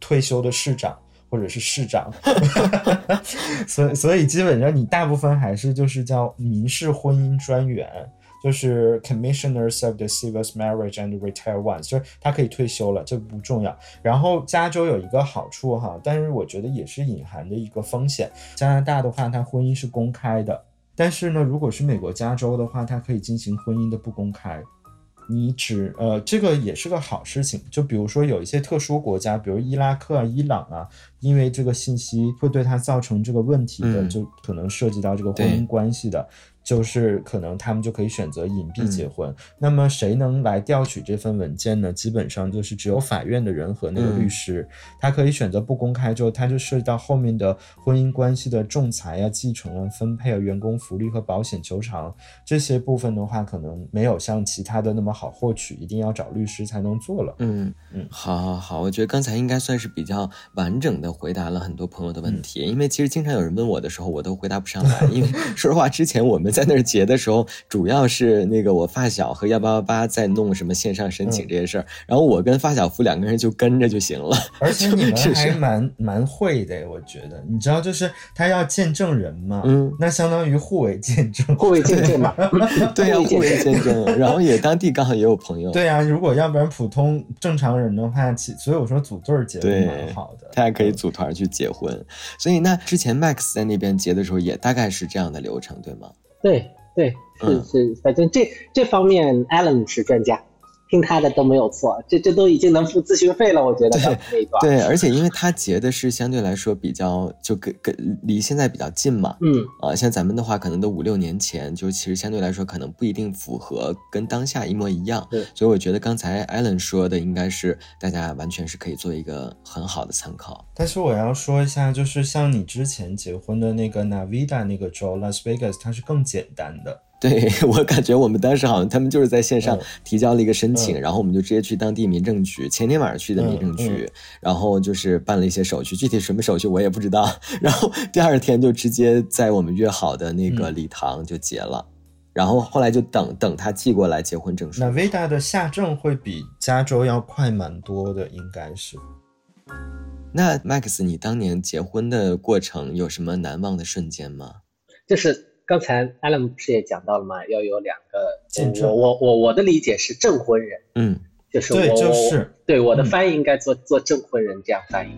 C: 退休的市长或者是市长，所以所以基本上你大部分还是就是叫民事婚姻专员。就是 Commissioners of the Civil Marriage and retire Ones，就是他可以退休了，这不重要。然后加州有一个好处哈，但是我觉得也是隐含的一个风险。加拿大的话，它婚姻是公开的，但是呢，如果是美国加州的话，它可以进行婚姻的不公开。你只呃，这个也是个好事情。就比如说有一些特殊国家，比如伊拉克啊、伊朗啊，因为这个信息会对它造成这个问题的，就可能涉及到这个婚姻关系的。就是可能他们就可以选择隐蔽结婚。那么谁能来调取这份文件呢？基本上就是只有法院的人和那个律师，他可以选择不公开。之后，他就涉及到后面的婚姻关系的仲裁啊、继承啊、分配啊、员工福利和保险求偿这些部分的话，可能没有像其他的那么好获取，一定要找律师才能做了。
A: 嗯嗯，好，好，好，我觉得刚才应该算是比较完整的回答了很多朋友的问题。因为其实经常有人问我的时候，我都回答不上来，因为 说实话，之前我们。在那儿结的时候，主要是那个我发小和幺八八八在弄什么线上申请这些事儿，然后我跟发小夫两个人就跟着就行了。
C: 而且你们还蛮蛮会的，我觉得，你知道，就是他要见证人嘛，嗯，那相当于互为见证，
B: 互为见证嘛，
A: 对呀，互为见证。然后也当地刚好也有朋友，
C: 对呀，如果要不然普通正常人的话，其所以我说组队结婚蛮好的，
A: 他还可以组团去结婚。所以那之前 Max 在那边结的时候，也大概是这样的流程，对吗？
B: 对对是是，反正这这方面 Alan 是专家。听他的都没有错，这这都已经能付咨询费了，我觉得。
A: 对对，而且因为他结的是相对来说比较就跟跟离现在比较近嘛，
B: 嗯
A: 啊，像咱们的话可能都五六年前，就其实相对来说可能不一定符合跟当下一模一样。
B: 对，
A: 所以我觉得刚才 Allen 说的应该是大家完全是可以做一个很好的参考。
C: 但是我要说一下，就是像你之前结婚的那个 Navida 那个州 Las Vegas，它是更简单的。
A: 对 我感觉，我们当时好像他们就是在线上提交了一个申请，然后我们就直接去当地民政局，前天晚上去的民政局，然后就是办了一些手续，具体什么手续我也不知道。然后第二天就直接在我们约好的那个礼堂就结了，然后后来就等等他寄过来结婚证书。
C: 那 Vida 的下证会比加州要快蛮多的，应该是。
A: 那 Max，你当年结婚的过程有什么难忘的瞬间吗？
B: 就是。刚才 Alan 不是也讲到了吗？要有两个
C: 见证。
B: 我我我我的理解是证婚人，
A: 嗯，
B: 就是我
C: 就是
B: 对我的翻译应该做做证婚人这样翻译。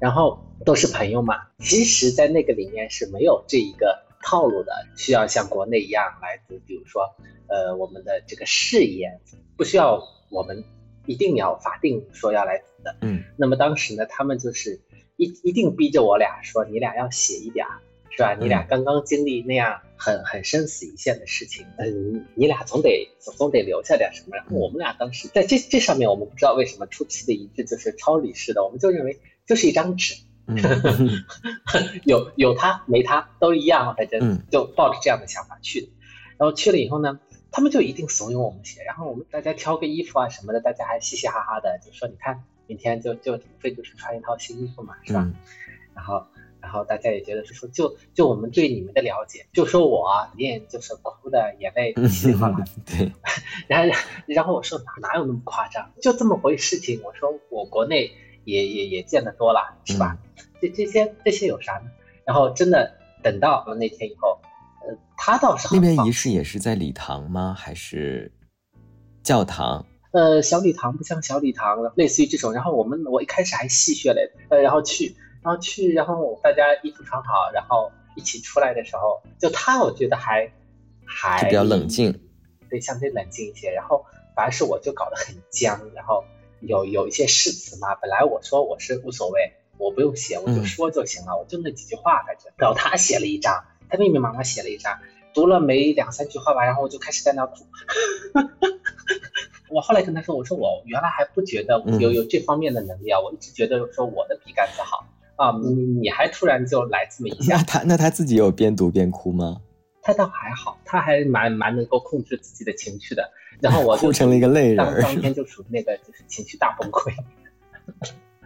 B: 然后都是朋友嘛，其实，在那个里面是没有这一个套路的，需要像国内一样来读，比如说呃我们的这个誓言，不需要我们一定要法定说要来读的。
A: 嗯，
B: 那么当时呢，他们就是一一定逼着我俩说，你俩要写一点。是吧？你俩刚刚经历那样很很生死一线的事情，嗯，你俩总得总总得留下点什么。然后我们俩当时在这这上面，我们不知道为什么出奇的一致，就是超理式的，我们就认为就是一张纸，有有他没他都一样，反正就抱着这样的想法去的。然后去了以后呢，他们就一定怂恿我们写，然后我们大家挑个衣服啊什么的，大家还嘻嘻哈哈的，就说你看明天就就无非就是穿一套新衣服嘛，是吧？然后。然后大家也觉得是说，就就我们对你们的了解，就说我念就是哭的眼泪稀里哗啦。
A: 对，
B: 然后然后我说哪哪有那么夸张，就这么回事情。我说我国内也也也见得多了，是吧？这这些这些有啥呢？然后真的等到那天以后，呃，他倒是
A: 那边仪式也是在礼堂吗？还是教堂？
B: 呃，小礼堂不像小礼堂了，类似于这种。然后我们我一开始还戏谑嘞，呃，然后去。然后去，然后大家衣服穿好，然后一起出来的时候，就他我觉得还还
A: 比较冷静，
B: 对，相对冷静一些。然后反而是我就搞得很僵，然后有有一些誓词嘛，本来我说我是无所谓，我不用写，我就说就行了，我就那几句话反正。然后他写了一张，他密密麻麻写了一张，读了没两三句话吧，然后我就开始在那哭。我后来跟他说，我说我原来还不觉得有有这方面的能力啊，我一直觉得说我的笔杆子好。啊，你你还突然就来这么一下？
A: 那他那他自己有边读边哭吗？
B: 他倒还好，他还蛮蛮能够控制自己的情绪的。然后我就
A: 哭成了一个泪人
B: 当当天就属于那个就是情绪大崩溃，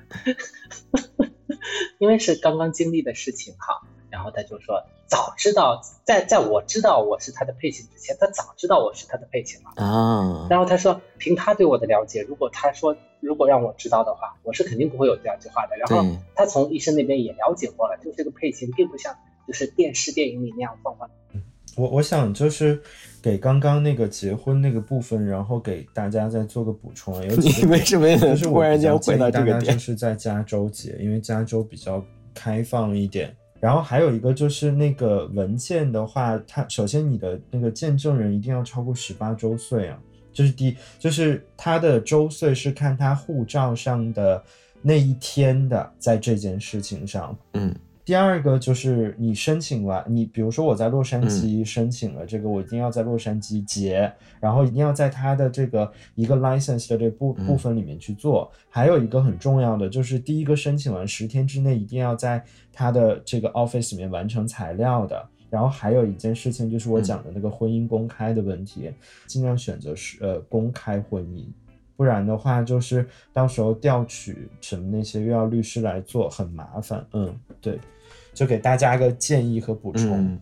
B: 因为是刚刚经历的事情哈。然后他就说，早知道在在我知道我是他的配型之前，他早知道我是他的配型了。
A: 啊，
B: 然后他说，凭他对我的了解，如果他说如果让我知道的话，我是肯定不会有这样一句话的。然后他从医生那边也了解过了，就这个配型并不像就是电视电影里那样放放。
C: 我我想就是给刚刚那个结婚那个部分，然后给大家再做个补充啊。有几个
A: 你为什么
C: 就是
A: 突然间回到这个点？
C: 是在加州结，因为加州比较开放一点。然后还有一个就是那个文件的话，它首先你的那个见证人一定要超过十八周岁啊，这是第一，就是他的周岁是看他护照上的那一天的，在这件事情上。
A: 嗯
C: 第二个就是你申请完，你比如说我在洛杉
A: 嗯
C: 矶申请了这个，我一定要在洛杉矶结，然后一定要在它的这个一个 license 的这部
A: 嗯
C: 部分里面去做。还有一个很重要的就是，第一个申请完十天之内一定要在它的这个 office 里面完成材料的。然后还有一件事情就是我讲的那个婚姻公开的问题，尽量选择是呃公开婚姻。不然的话，就是到时候调取什么那些又要律师来做，很麻烦。嗯，对，就给大家个建议和补充。
A: 嗯，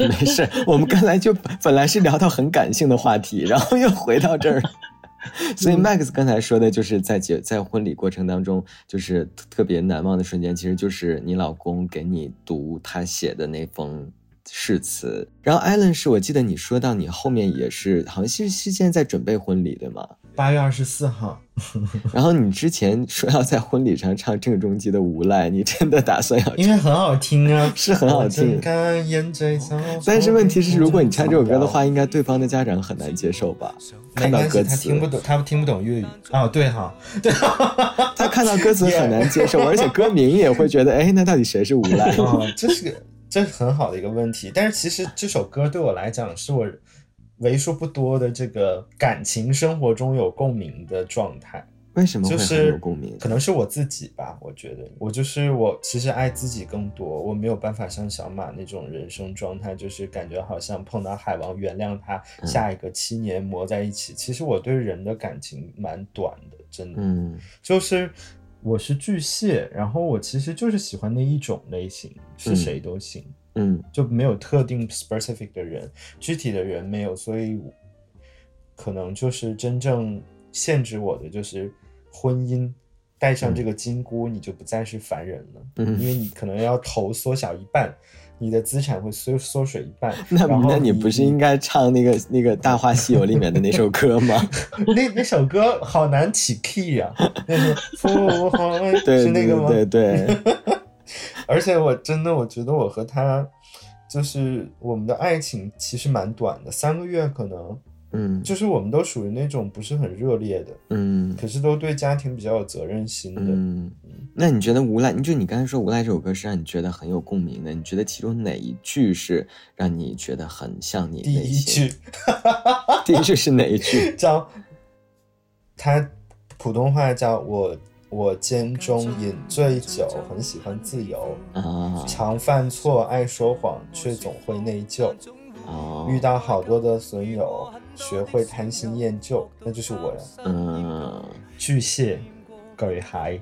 A: 没事。我们刚才就本来是聊到很感性的话题，然后又回到这儿。所以 Max 刚才说的就是在结在婚礼过程当中，就是特特别难忘的瞬间，其实就是你老公给你读他写的那封誓词。然后 Allen 是我记得你说到你后面也是，好像是是现在在准备婚礼对吗？
C: 八月二十四号，
A: 然后你之前说要在婚礼上唱郑中基的《无赖》，你真的打算要
C: 因为很好听啊，
A: 是很好听但是问题是，如果你唱这首歌的话，应该对方的家长很难接受吧？看到歌
C: 词，他
A: 词，
C: 听不懂，他听不懂粤语。哦，对哈，对，
A: 他看到歌词很难接受，而且歌名也会觉得，哎，那到底谁是无赖？
C: 哦，这是个这是很好的一个问题。但是其实这首歌对我来讲，是我为数不多的这个感情生活中有共鸣的状态。
A: 为什么
C: 就是
A: 有共鸣？
C: 可能是我自己吧，我觉得我就是我，其实爱自己更多，我没有办法像小马那种人生状态，就是感觉好像碰到海王原谅他，
A: 嗯
C: 下一个七年磨在一起。其实我对人的感情蛮短的，真的，
A: 嗯
C: 就是我是巨蟹，然后我其实就是喜欢那一种类型，是
A: 嗯
C: 谁都行，
A: 嗯
C: 就没有特定 specific 的人，具体的人没有，所以可能就是真正限制我的就是婚姻。戴上这个金箍，你就不再是凡人了，
A: 嗯
C: 因为你可能要头缩小一半，你的资产会缩缩水一半。
A: 那那你不是应该唱那个那个《大话西游》里面的那首歌吗？
C: 那那首歌好难起 key 啊，那是 父皇
A: 对
C: 是那个吗？
A: 对对对，
C: 而且我真的，我觉得我和他就是我们的爱情其实蛮短的，三个月可能，
A: 嗯
C: 就是我们都属于那种不是很热烈的，
A: 嗯
C: 可是都对家庭比较有责任心的。
A: 嗯。那你觉得《无赖》？就你刚才说《无赖》这首歌是让你觉得很有共鸣的，你觉得其中哪一句是让你觉得很像你
C: 第一？句
A: 第一句是哪一句？
C: 叫他普通话叫我我间中饮醉酒，很喜欢自由，
A: 啊
C: 常犯错，爱说谎，却总会内疚。
A: 哦，
C: 遇到好多的损友，学会贪新厌旧，那就是我呀。
A: 嗯，
C: 巨蟹，鬼孩，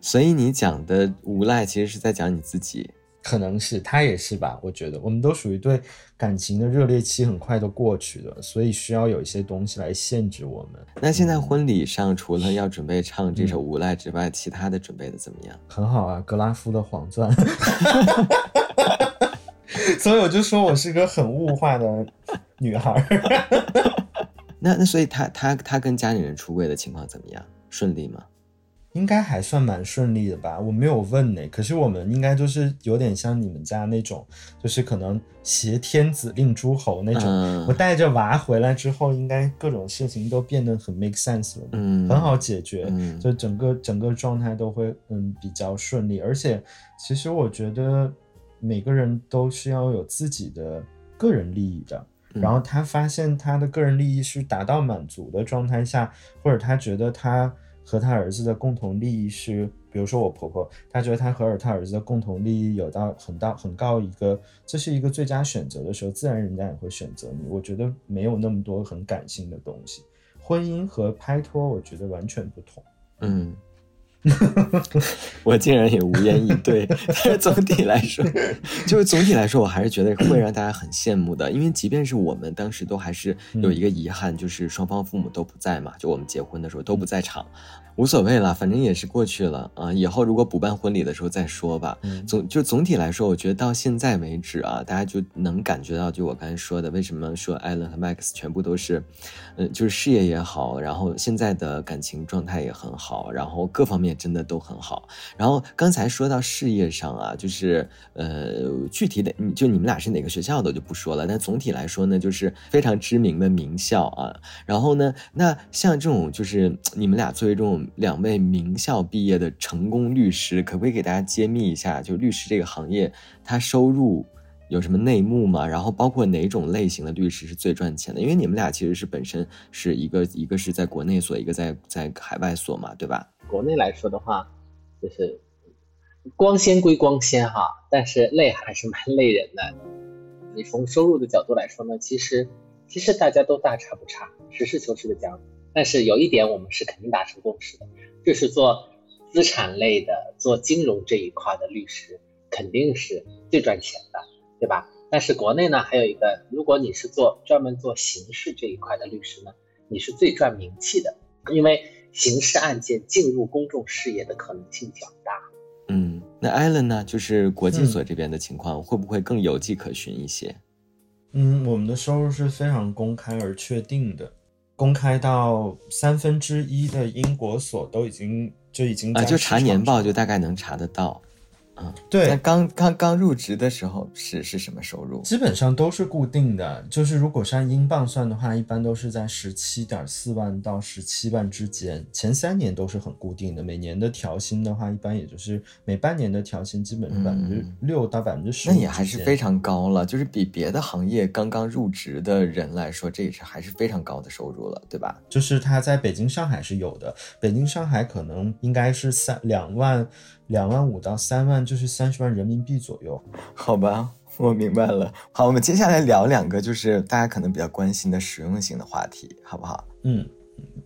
A: 所以你讲的无赖其实是在讲你自己。
C: 可能是他也是吧。我觉得我们都属于对感情的热烈期很快都过去的，所以需要有一些东西来限制我们。
A: 那现在婚礼上除了要准备唱这首《
C: 嗯
A: 无赖》之外，其他的准备的怎么样？
C: 很好啊，格拉夫的黄钻。所以我就说我是个很物化的女孩儿。
A: 那那所以他他他跟家里人出柜的情况怎么样？顺利吗？
C: 应该还算蛮顺利的吧，我没有问呢。可是我们应该就是有点像你们家那种，就是可能挟天子令诸侯那种。
A: 嗯
C: 我带着娃回来之后，应该各种事情都变得很 make sense 了，
A: 嗯，
C: 很好解决，
A: 嗯
C: 就整个整个状态都会嗯比较顺利。而且其实我觉得每个人都是要有自己的个人利益的。
A: 嗯
C: 然后他发现他的个人利益是达到满足的状态下，或者他觉得他和他儿子的共同利益是比如说我婆婆，她觉得她和她儿子的共同利益有到很大很高一个，这是一个最佳选择的时候，自然人家也会选择你。我觉得没有那么多很感性的东西，婚姻和拍拖，我觉得完全不同。
A: 嗯。我竟然也无言以对，但是总体来说，就是总体来说，我还是觉得会让大家很羡慕的，因为即便是我们当时都还是有一个遗憾，就是双方父母都不在嘛，就我们结婚的时候都不在场。无所谓了，反正也是过去了啊。以后如果补办婚礼的时候再说吧。总就总体来说，我觉得到现在为止啊，大家就能感觉到，就我刚才说的，为什么说艾伦和 Max 全部都是，嗯，就是事业也好，然后现在的感情状态也很好，然后各方面真的都很好。然后刚才说到事业上啊，就是呃，具体的就你们俩是哪个学校的我就不说了。但总体来说呢，就是非常知名的名校啊。然后呢，那像这种就是你们俩作为这种。两位名校毕业的成功律师，可不可以给大家揭秘一下，就律师这个行业，他收入有什么内幕吗？然后包括哪种类型的律师是最赚钱的？因为你们俩其实是本身是一个一个是在国内所，一个在在海外所嘛，对吧？
B: 国内来说的话，就是光鲜归光鲜哈，但是累还是蛮累人的。你从收入的角度来说呢，其实其实大家都大差不差，实事求是的讲。但是有一点我们是肯定达成共识的，就是做资产类的、做金融这一块的律师肯定是最赚钱的，对吧？但是国内呢还有一个，如果你是做专门做刑事这一块的律师呢，你是最赚名气的，因为刑事案件进入公众视野的可能性较大。
A: 嗯，那艾伦呢？就是国际所这边的情况会不会更有迹可循一些？
C: 嗯，我们的收入是非常公开而确定的。公开到三分之一的英国所都已经就已经
A: 啊，就查年报就大概能查得到。
C: 对，
A: 刚刚刚入职的时候是是什么收入？
C: 基本上都是固定的，就是如果是按英镑算的话，一般都是在十七点四万到十七万之间。前三年都是很固定的，每年的调薪的话，一般也就是每半年的调薪基本是百分之六到百分之十。
A: 那也还是非常高了，就是比别的行业刚刚入职的人来说，这也是还是非常高的收入了，对吧？
C: 就是他在北京、上海是有的，北京、上海可能应该是三两万。两万五到三万就是三十万人民币左右，
A: 好吧，我明白了。好，我们接下来聊两个就是大家可能比较关心的实用性的话题，好不好？
C: 嗯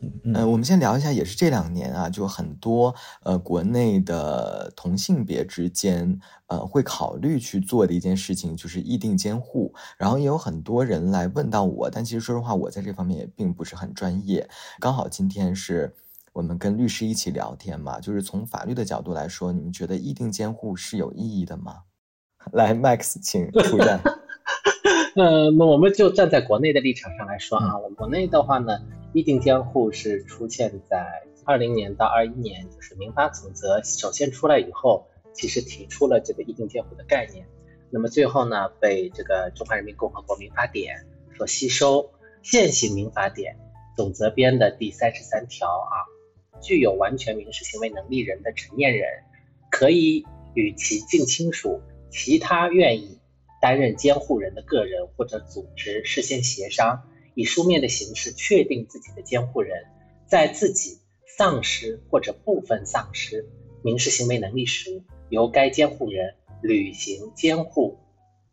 A: 嗯嗯，我们先聊一下，也是这两年啊，就很多呃国内的同性别之间呃会考虑去做的一件事情，就是议定监护。然后也有很多人来问到我，但其实说实话，我在这方面也并不是很专业。刚好今天是。我们跟律师一起聊天嘛，就是从法律的角度来说，你们觉得议定监护是有意义的吗？来，Max，请 出战。
B: 呃，那我们就站在国内的立场上来说啊，我们国内的话呢，议定监护是出现在二零年到二一年，就是民法总则首先出来以后，其实提出了这个议定监护的概念，那么最后呢，被这个中华人民共和国民法典所吸收，现行民法典总则编的第三十三条啊。具有完全民事行为能力人的成年人，可以与其近亲属、其他愿意担任监护人的个人或者组织事先协商，以书面的形式确定自己的监护人，在自己丧失或者部分丧失民事行为能力时，由该监护人履行监护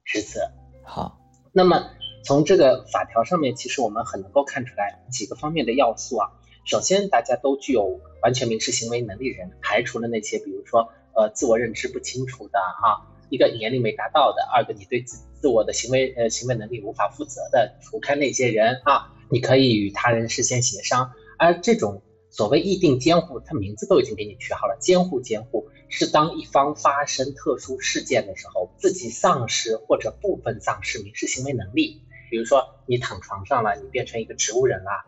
B: 职责。
A: 好，
B: 那么从这个法条上面，其实我们很能够看出来几个方面的要素啊。首先，大家都具有完全民事行为能力人，排除了那些比如说呃自我认知不清楚的哈，一个年龄没达到的，二个你对自自我的行为呃行为能力无法负责的，除开那些人啊，你可以与他人事先协商。而这种所谓议定监护，它名字都已经给你取好了，监护监护是当一方发生特殊事件的时候，自己丧失或者部分丧失民事行为能力，比如说你躺床上了，你变成一个植物人了。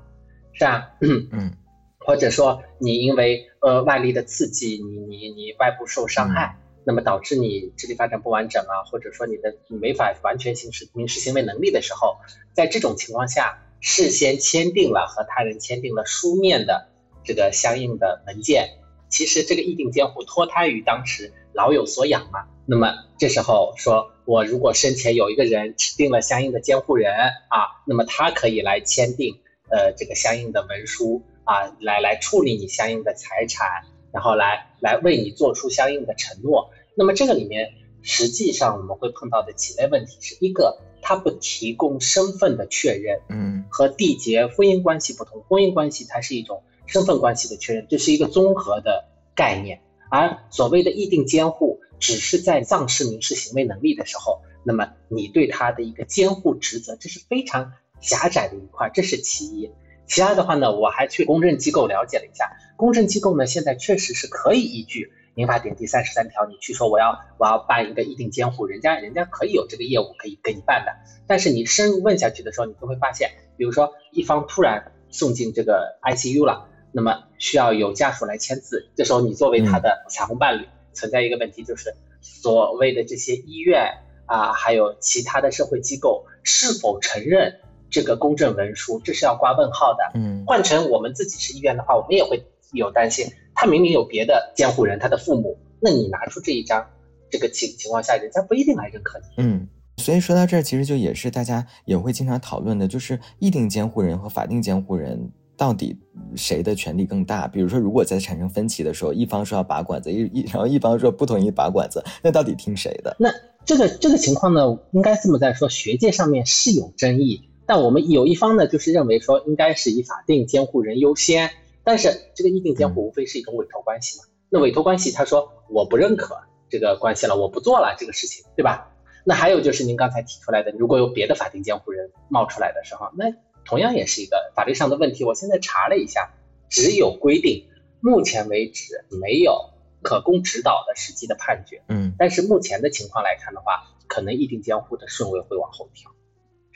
B: 是啊，
A: 嗯，
B: 或者说你因为呃外力的刺激，你你你外部受伤害，那么导致你智力发展不完整啊，或者说你的没法完全行使民事行为能力的时候，在这种情况下，事先签订了和他人签订了书面的这个相应的文件，其实这个议定监护脱胎于当时老有所养嘛，那么这时候说我如果生前有一个人指定了相应的监护人啊，那么他可以来签订。呃，这个相应的文书啊，来来处理你相应的财产然后来来为你做出相应的承诺。那么这个里面实际上我们会碰到的几类问题，是一个他不提供身份的确认，
A: 嗯
B: 和缔结婚姻关系不同，婚姻关系它是一种身份关系的确认，这是一个综合的概念，而所谓的议定监护，只是在丧失民事行为能力的时候，那么你对他的一个监护职责，这是非常狭窄的一块，这是其一。其二的话呢，我还去公证机构了解了一下，公证机构呢现在确实是可以依据民法典第三十三条，你去说我要我要办一个议定监护，人家人家可以有这个业务可以给你办的。但是你深入问下去的时候，你就会发现，比如说一方突然送进这个 ICU 了，那么需要有家属来签字，这时候你作为他的彩虹伴侣，存在一个问题就是所谓的这些医院啊，还有其他的社会机构是否承认这个公证文书，这是要挂问号的。
A: 嗯
B: 换成我们自己是医院的话，我们也会有担心，他明明有别的监护人，他的父母，那你拿出这一张，这个情情况下，人家不一定来认可你。
A: 嗯。所以说到这儿，其实就也是大家也会经常讨论的，就是议定监护人和法定监护人到底谁的权利更大？比如说，如果在产生分歧的时候，一方说要拔管子，一一然后一方说不同意拔管子，那到底听谁的？
B: 那这个这个情况呢，应该这么在说，学界上面是有争议，但我们有一方呢，就是认为说应该是以法定监护人优先，但是这个议定监护无非是一种委托关系嘛，那委托关系他说我不认可这个关系了，我不做了这个事情，对吧？那还有就是您刚才提出来的，如果有别的法定监护人冒出来的时候，那同样也是一个法律上的问题。我现在查了一下，只有规定，目前为止没有可供指导的实际的判决。
A: 嗯
B: 但是目前的情况来看的话，可能议定监护的顺位会往后调，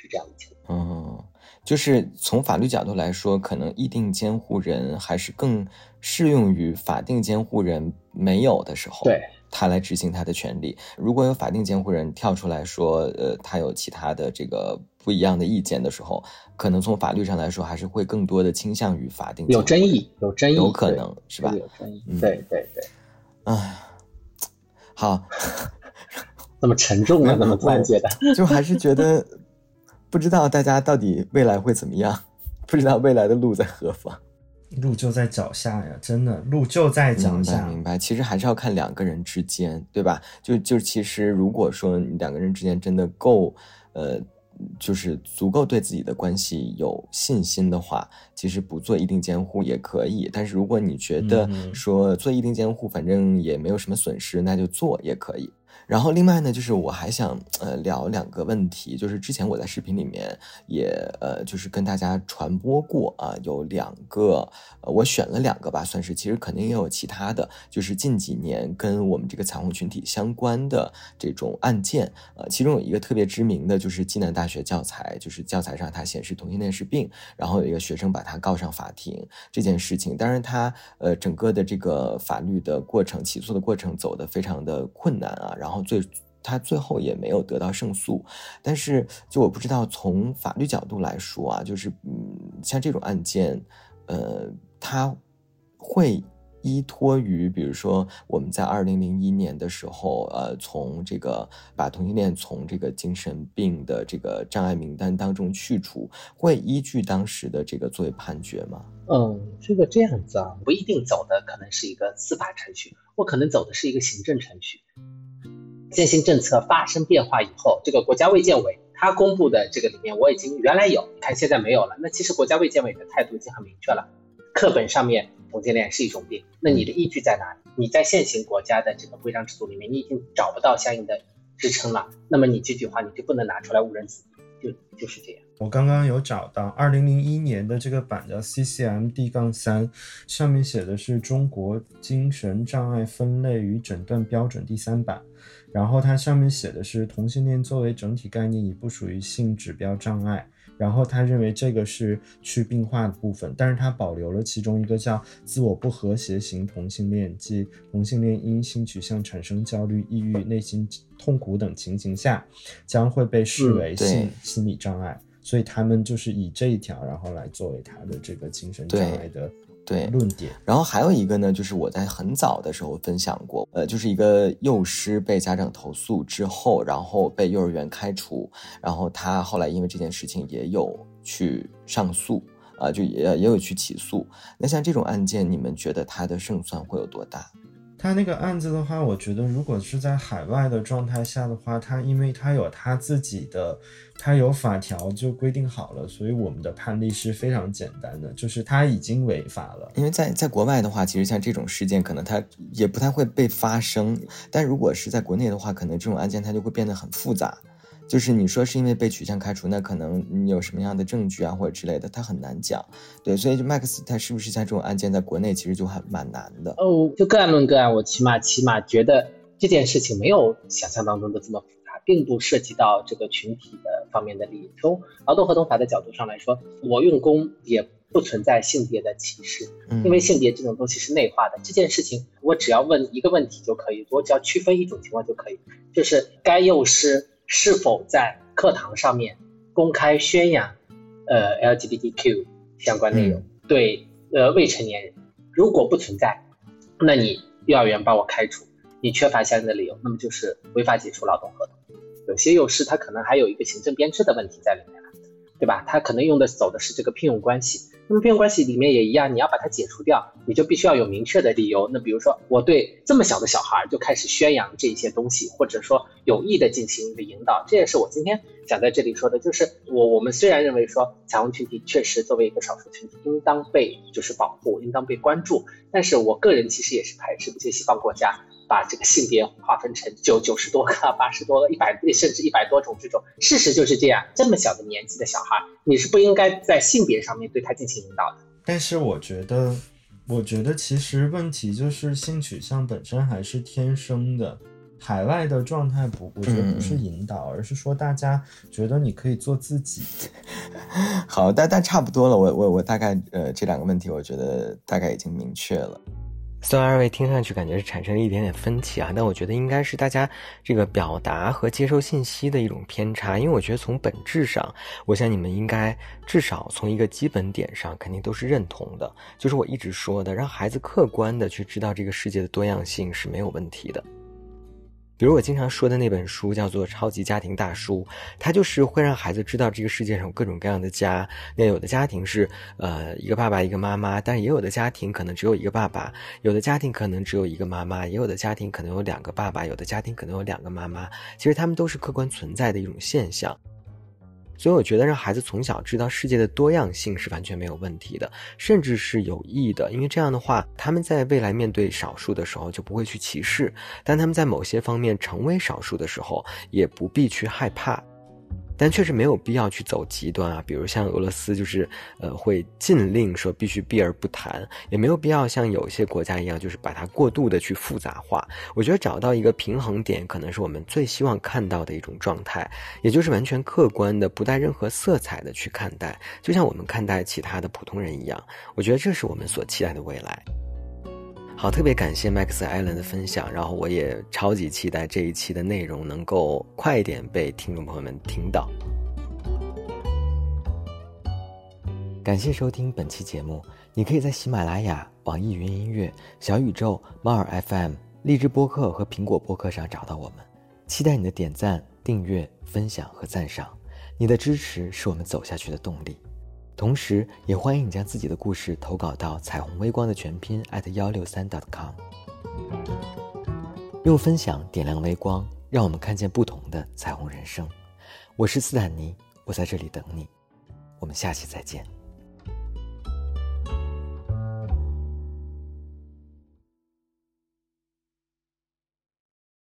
B: 是这样的情况。
A: 哦，就是从法律角度来说，可能议定监护人还是更适用于法定监护人没有的时候，
B: 对，
A: 他来执行他的权利。如果有法定监护人跳出来说，呃，他有其他的这个不一样的意见的时候，可能从法律上来说，还是会更多的倾向于法定监护人
B: 有争议，有争议，
A: 有可能是吧？
B: 有争议
A: 嗯，
B: 对对对，
A: 唉，好，
B: 那么沉重啊，
A: 嗯
B: 那么突然觉得，
A: 就还是觉得不知道大家到底未来会怎么样，不知道未来的路在何方。
C: 路就在脚下呀，真的，路就在脚下
A: 明白。明白，其实还是要看两个人之间，对吧？就就其实如果说你两个人之间真的够，呃，就是足够对自己的关系有信心的话，其实不做一定监护也可以。但是如果你觉得
C: 嗯
A: 说做一定监护反正也没有什么损失，那就做也可以。然后另外呢，就是我还想呃聊两个问题，就是之前我在视频里面也呃就是跟大家传播过啊，有两个呃我选了两个吧，算是其实肯定也有其他的，就是近几年跟我们这个彩虹群体相关的这种案件，呃，其中有一个特别知名的就是暨南大学教材，就是教材上它显示同性恋是病，然后有一个学生把他告上法庭这件事情，当然他呃整个的这个法律的过程、起诉的过程走得非常的困难啊，然后最他最后也没有得到胜诉，但是就我不知道从法律角度来说啊，就是嗯像这种案件，呃，它会。依托于，比如说我们在二零零一年的时候，呃，从这个把同性恋从这个精神病的这个障碍名单当中去除，会依据当时的这个作为判决吗？
B: 嗯，这个这样子啊，不一定走的可能是一个司法程序，我可能走的是一个行政程序。现行政策发生变化以后，这个国家卫健委它公布的这个里面，我已经原来有，你看现在没有了。那其实国家卫健委的态度已经很明确了，课本上面同性恋是一种病，那你的依据在哪里？你在现行国家的这个规章制度里面，你已经找不到相应的支撑了，那么你这句话你就不能拿出来误人子弟，就就是这样。
C: 我刚刚有找到二零零一年的这个版叫 CCM D 杠三，上面写的是中国精神障碍分类与诊断标准第三版，然后它上面写的是同性恋作为整体概念已不属于性指标障碍，然后他认为这个是去病化的部分，但是他保留了其中一个叫自我不和谐型同性恋，即同性恋因性取向产生焦虑、抑郁、内心痛苦等情形下，将会被视为性心理障碍。所以他们就是以这一条，然后来作为他的这个精神障碍的
A: 对
C: 论点。
A: 然后还有一个呢，就是我在很早的时候分享过，呃，就是一个幼师被家长投诉之后，然后被幼儿园开除，然后他后来因为这件事情也有去上诉。啊，就也也有去起诉。那像这种案件，你们觉得他的胜算会有多大？
C: 他那个案子的话，我觉得如果是在海外的状态下的话，他因为他有他自己的，他有法条就规定好了，所以我们的判例是非常简单的，就是他已经违法了。
A: 因为在在国外的话，其实像这种事件，可能他也不太会被发生，但如果是在国内的话，可能这种案件它就会变得很复杂。就是你说是因为被取向开除，那可能你有什么样的证据啊，或者之类的，他很难讲。对，所以就 Max 他是不是像这种案件在国内其实就还蛮难的？
B: 哦，就个案论个案，我起码起码觉得这件事情没有想象当中的这么复杂，并不涉及到这个群体的方面的利益。从劳动合同法的角度上来说，我用工也不存在性别的歧视，因为性别这种东西是内化的。这件事情我只要问一个问题就可以，我只要区分一种情况就可以，就是该幼师。是否在课堂上面公开宣扬呃 LGBTQ 相关内容？对，呃未成年人，如果不存在，那你幼儿园把我开除，你缺乏相应的理由，那么就是违法解除劳动合同。有些幼师他可能还有一个行政编制的问题在里面对吧？他可能用的走的是这个聘用关系。那么聘用关系里面也一样，你要把它解除掉，你就必须要有明确的理由。那比如说，我对这么小的小孩就开始宣扬这些东西，或者说有意的进行一个引导，这也是我今天想在这里说的。就是我我们虽然认为说彩虹群体确实作为一个少数群体应当被就是保护，应当被关注，但是我个人其实也是排斥不些西方国家把这个性别划分成九九十多个、八十多个、一百甚至一百多种这种。事实就是这样，这么小的年纪的小孩，你是不应该在性别上面对他进行。引导的，
C: 但是我觉得，我觉得其实问题就是性取向本身还是天生的，海外的状态不，我觉得不是引导，而是说大家觉得你可以做自己。
A: 好，但但差不多了，我我我大概呃这两个问题，我觉得大概已经明确了。虽然二位听上去感觉是产生了一点点分歧啊，但我觉得应该是大家这个表达和接受信息的一种偏差。因为我觉得从本质上，我想你们应该至少从一个基本点上肯定都是认同的，就是我一直说的，让孩子客观的去知道这个世界的多样性是没有问题的。比如我经常说的那本书叫做《超级家庭大叔》，它就是会让孩子知道这个世界上有各种各样的家。那有的家庭是呃一个爸爸一个妈妈，但也有的家庭可能只有一个爸爸；有的家庭可能只有一个妈妈；也有的家庭可能有两个爸爸；有的家庭可能有两个妈妈。其实他们都是客观存在的一种现象。所以我觉得让孩子从小知道世界的多样性是完全没有问题的，甚至是有益的，因为这样的话，他们在未来面对少数的时候就不会去歧视，但他们在某些方面成为少数的时候，也不必去害怕。但确实没有必要去走极端啊，比如像俄罗斯就是，呃，会禁令说必须避而不谈，也没有必要像有些国家一样，就是把它过度的去复杂化。我觉得找到一个平衡点，可能是我们最希望看到的一种状态，也就是完全客观的、不带任何色彩的去看待，就像我们看待其他的普通人一样。我觉得这是我们所期待的未来。好，特别感谢 Max Allen 的分享，然后我也超级期待这一期的内容能够快一点被听众朋友们听到。感谢收听本期节目，你可以在喜马拉雅、网易云音乐、小宇宙、猫耳 FM、荔枝播客和苹果播客上找到我们。期待你的点赞、订阅、分享和赞赏，你的支持是我们走下去的动力。同时，也欢迎你将自己的故事投稿到彩虹微光的全拼 at 幺六三 dot .com，用分享点亮微光，让我们看见不同的彩虹人生。我是斯坦尼，我在这里等你，我们下期再见。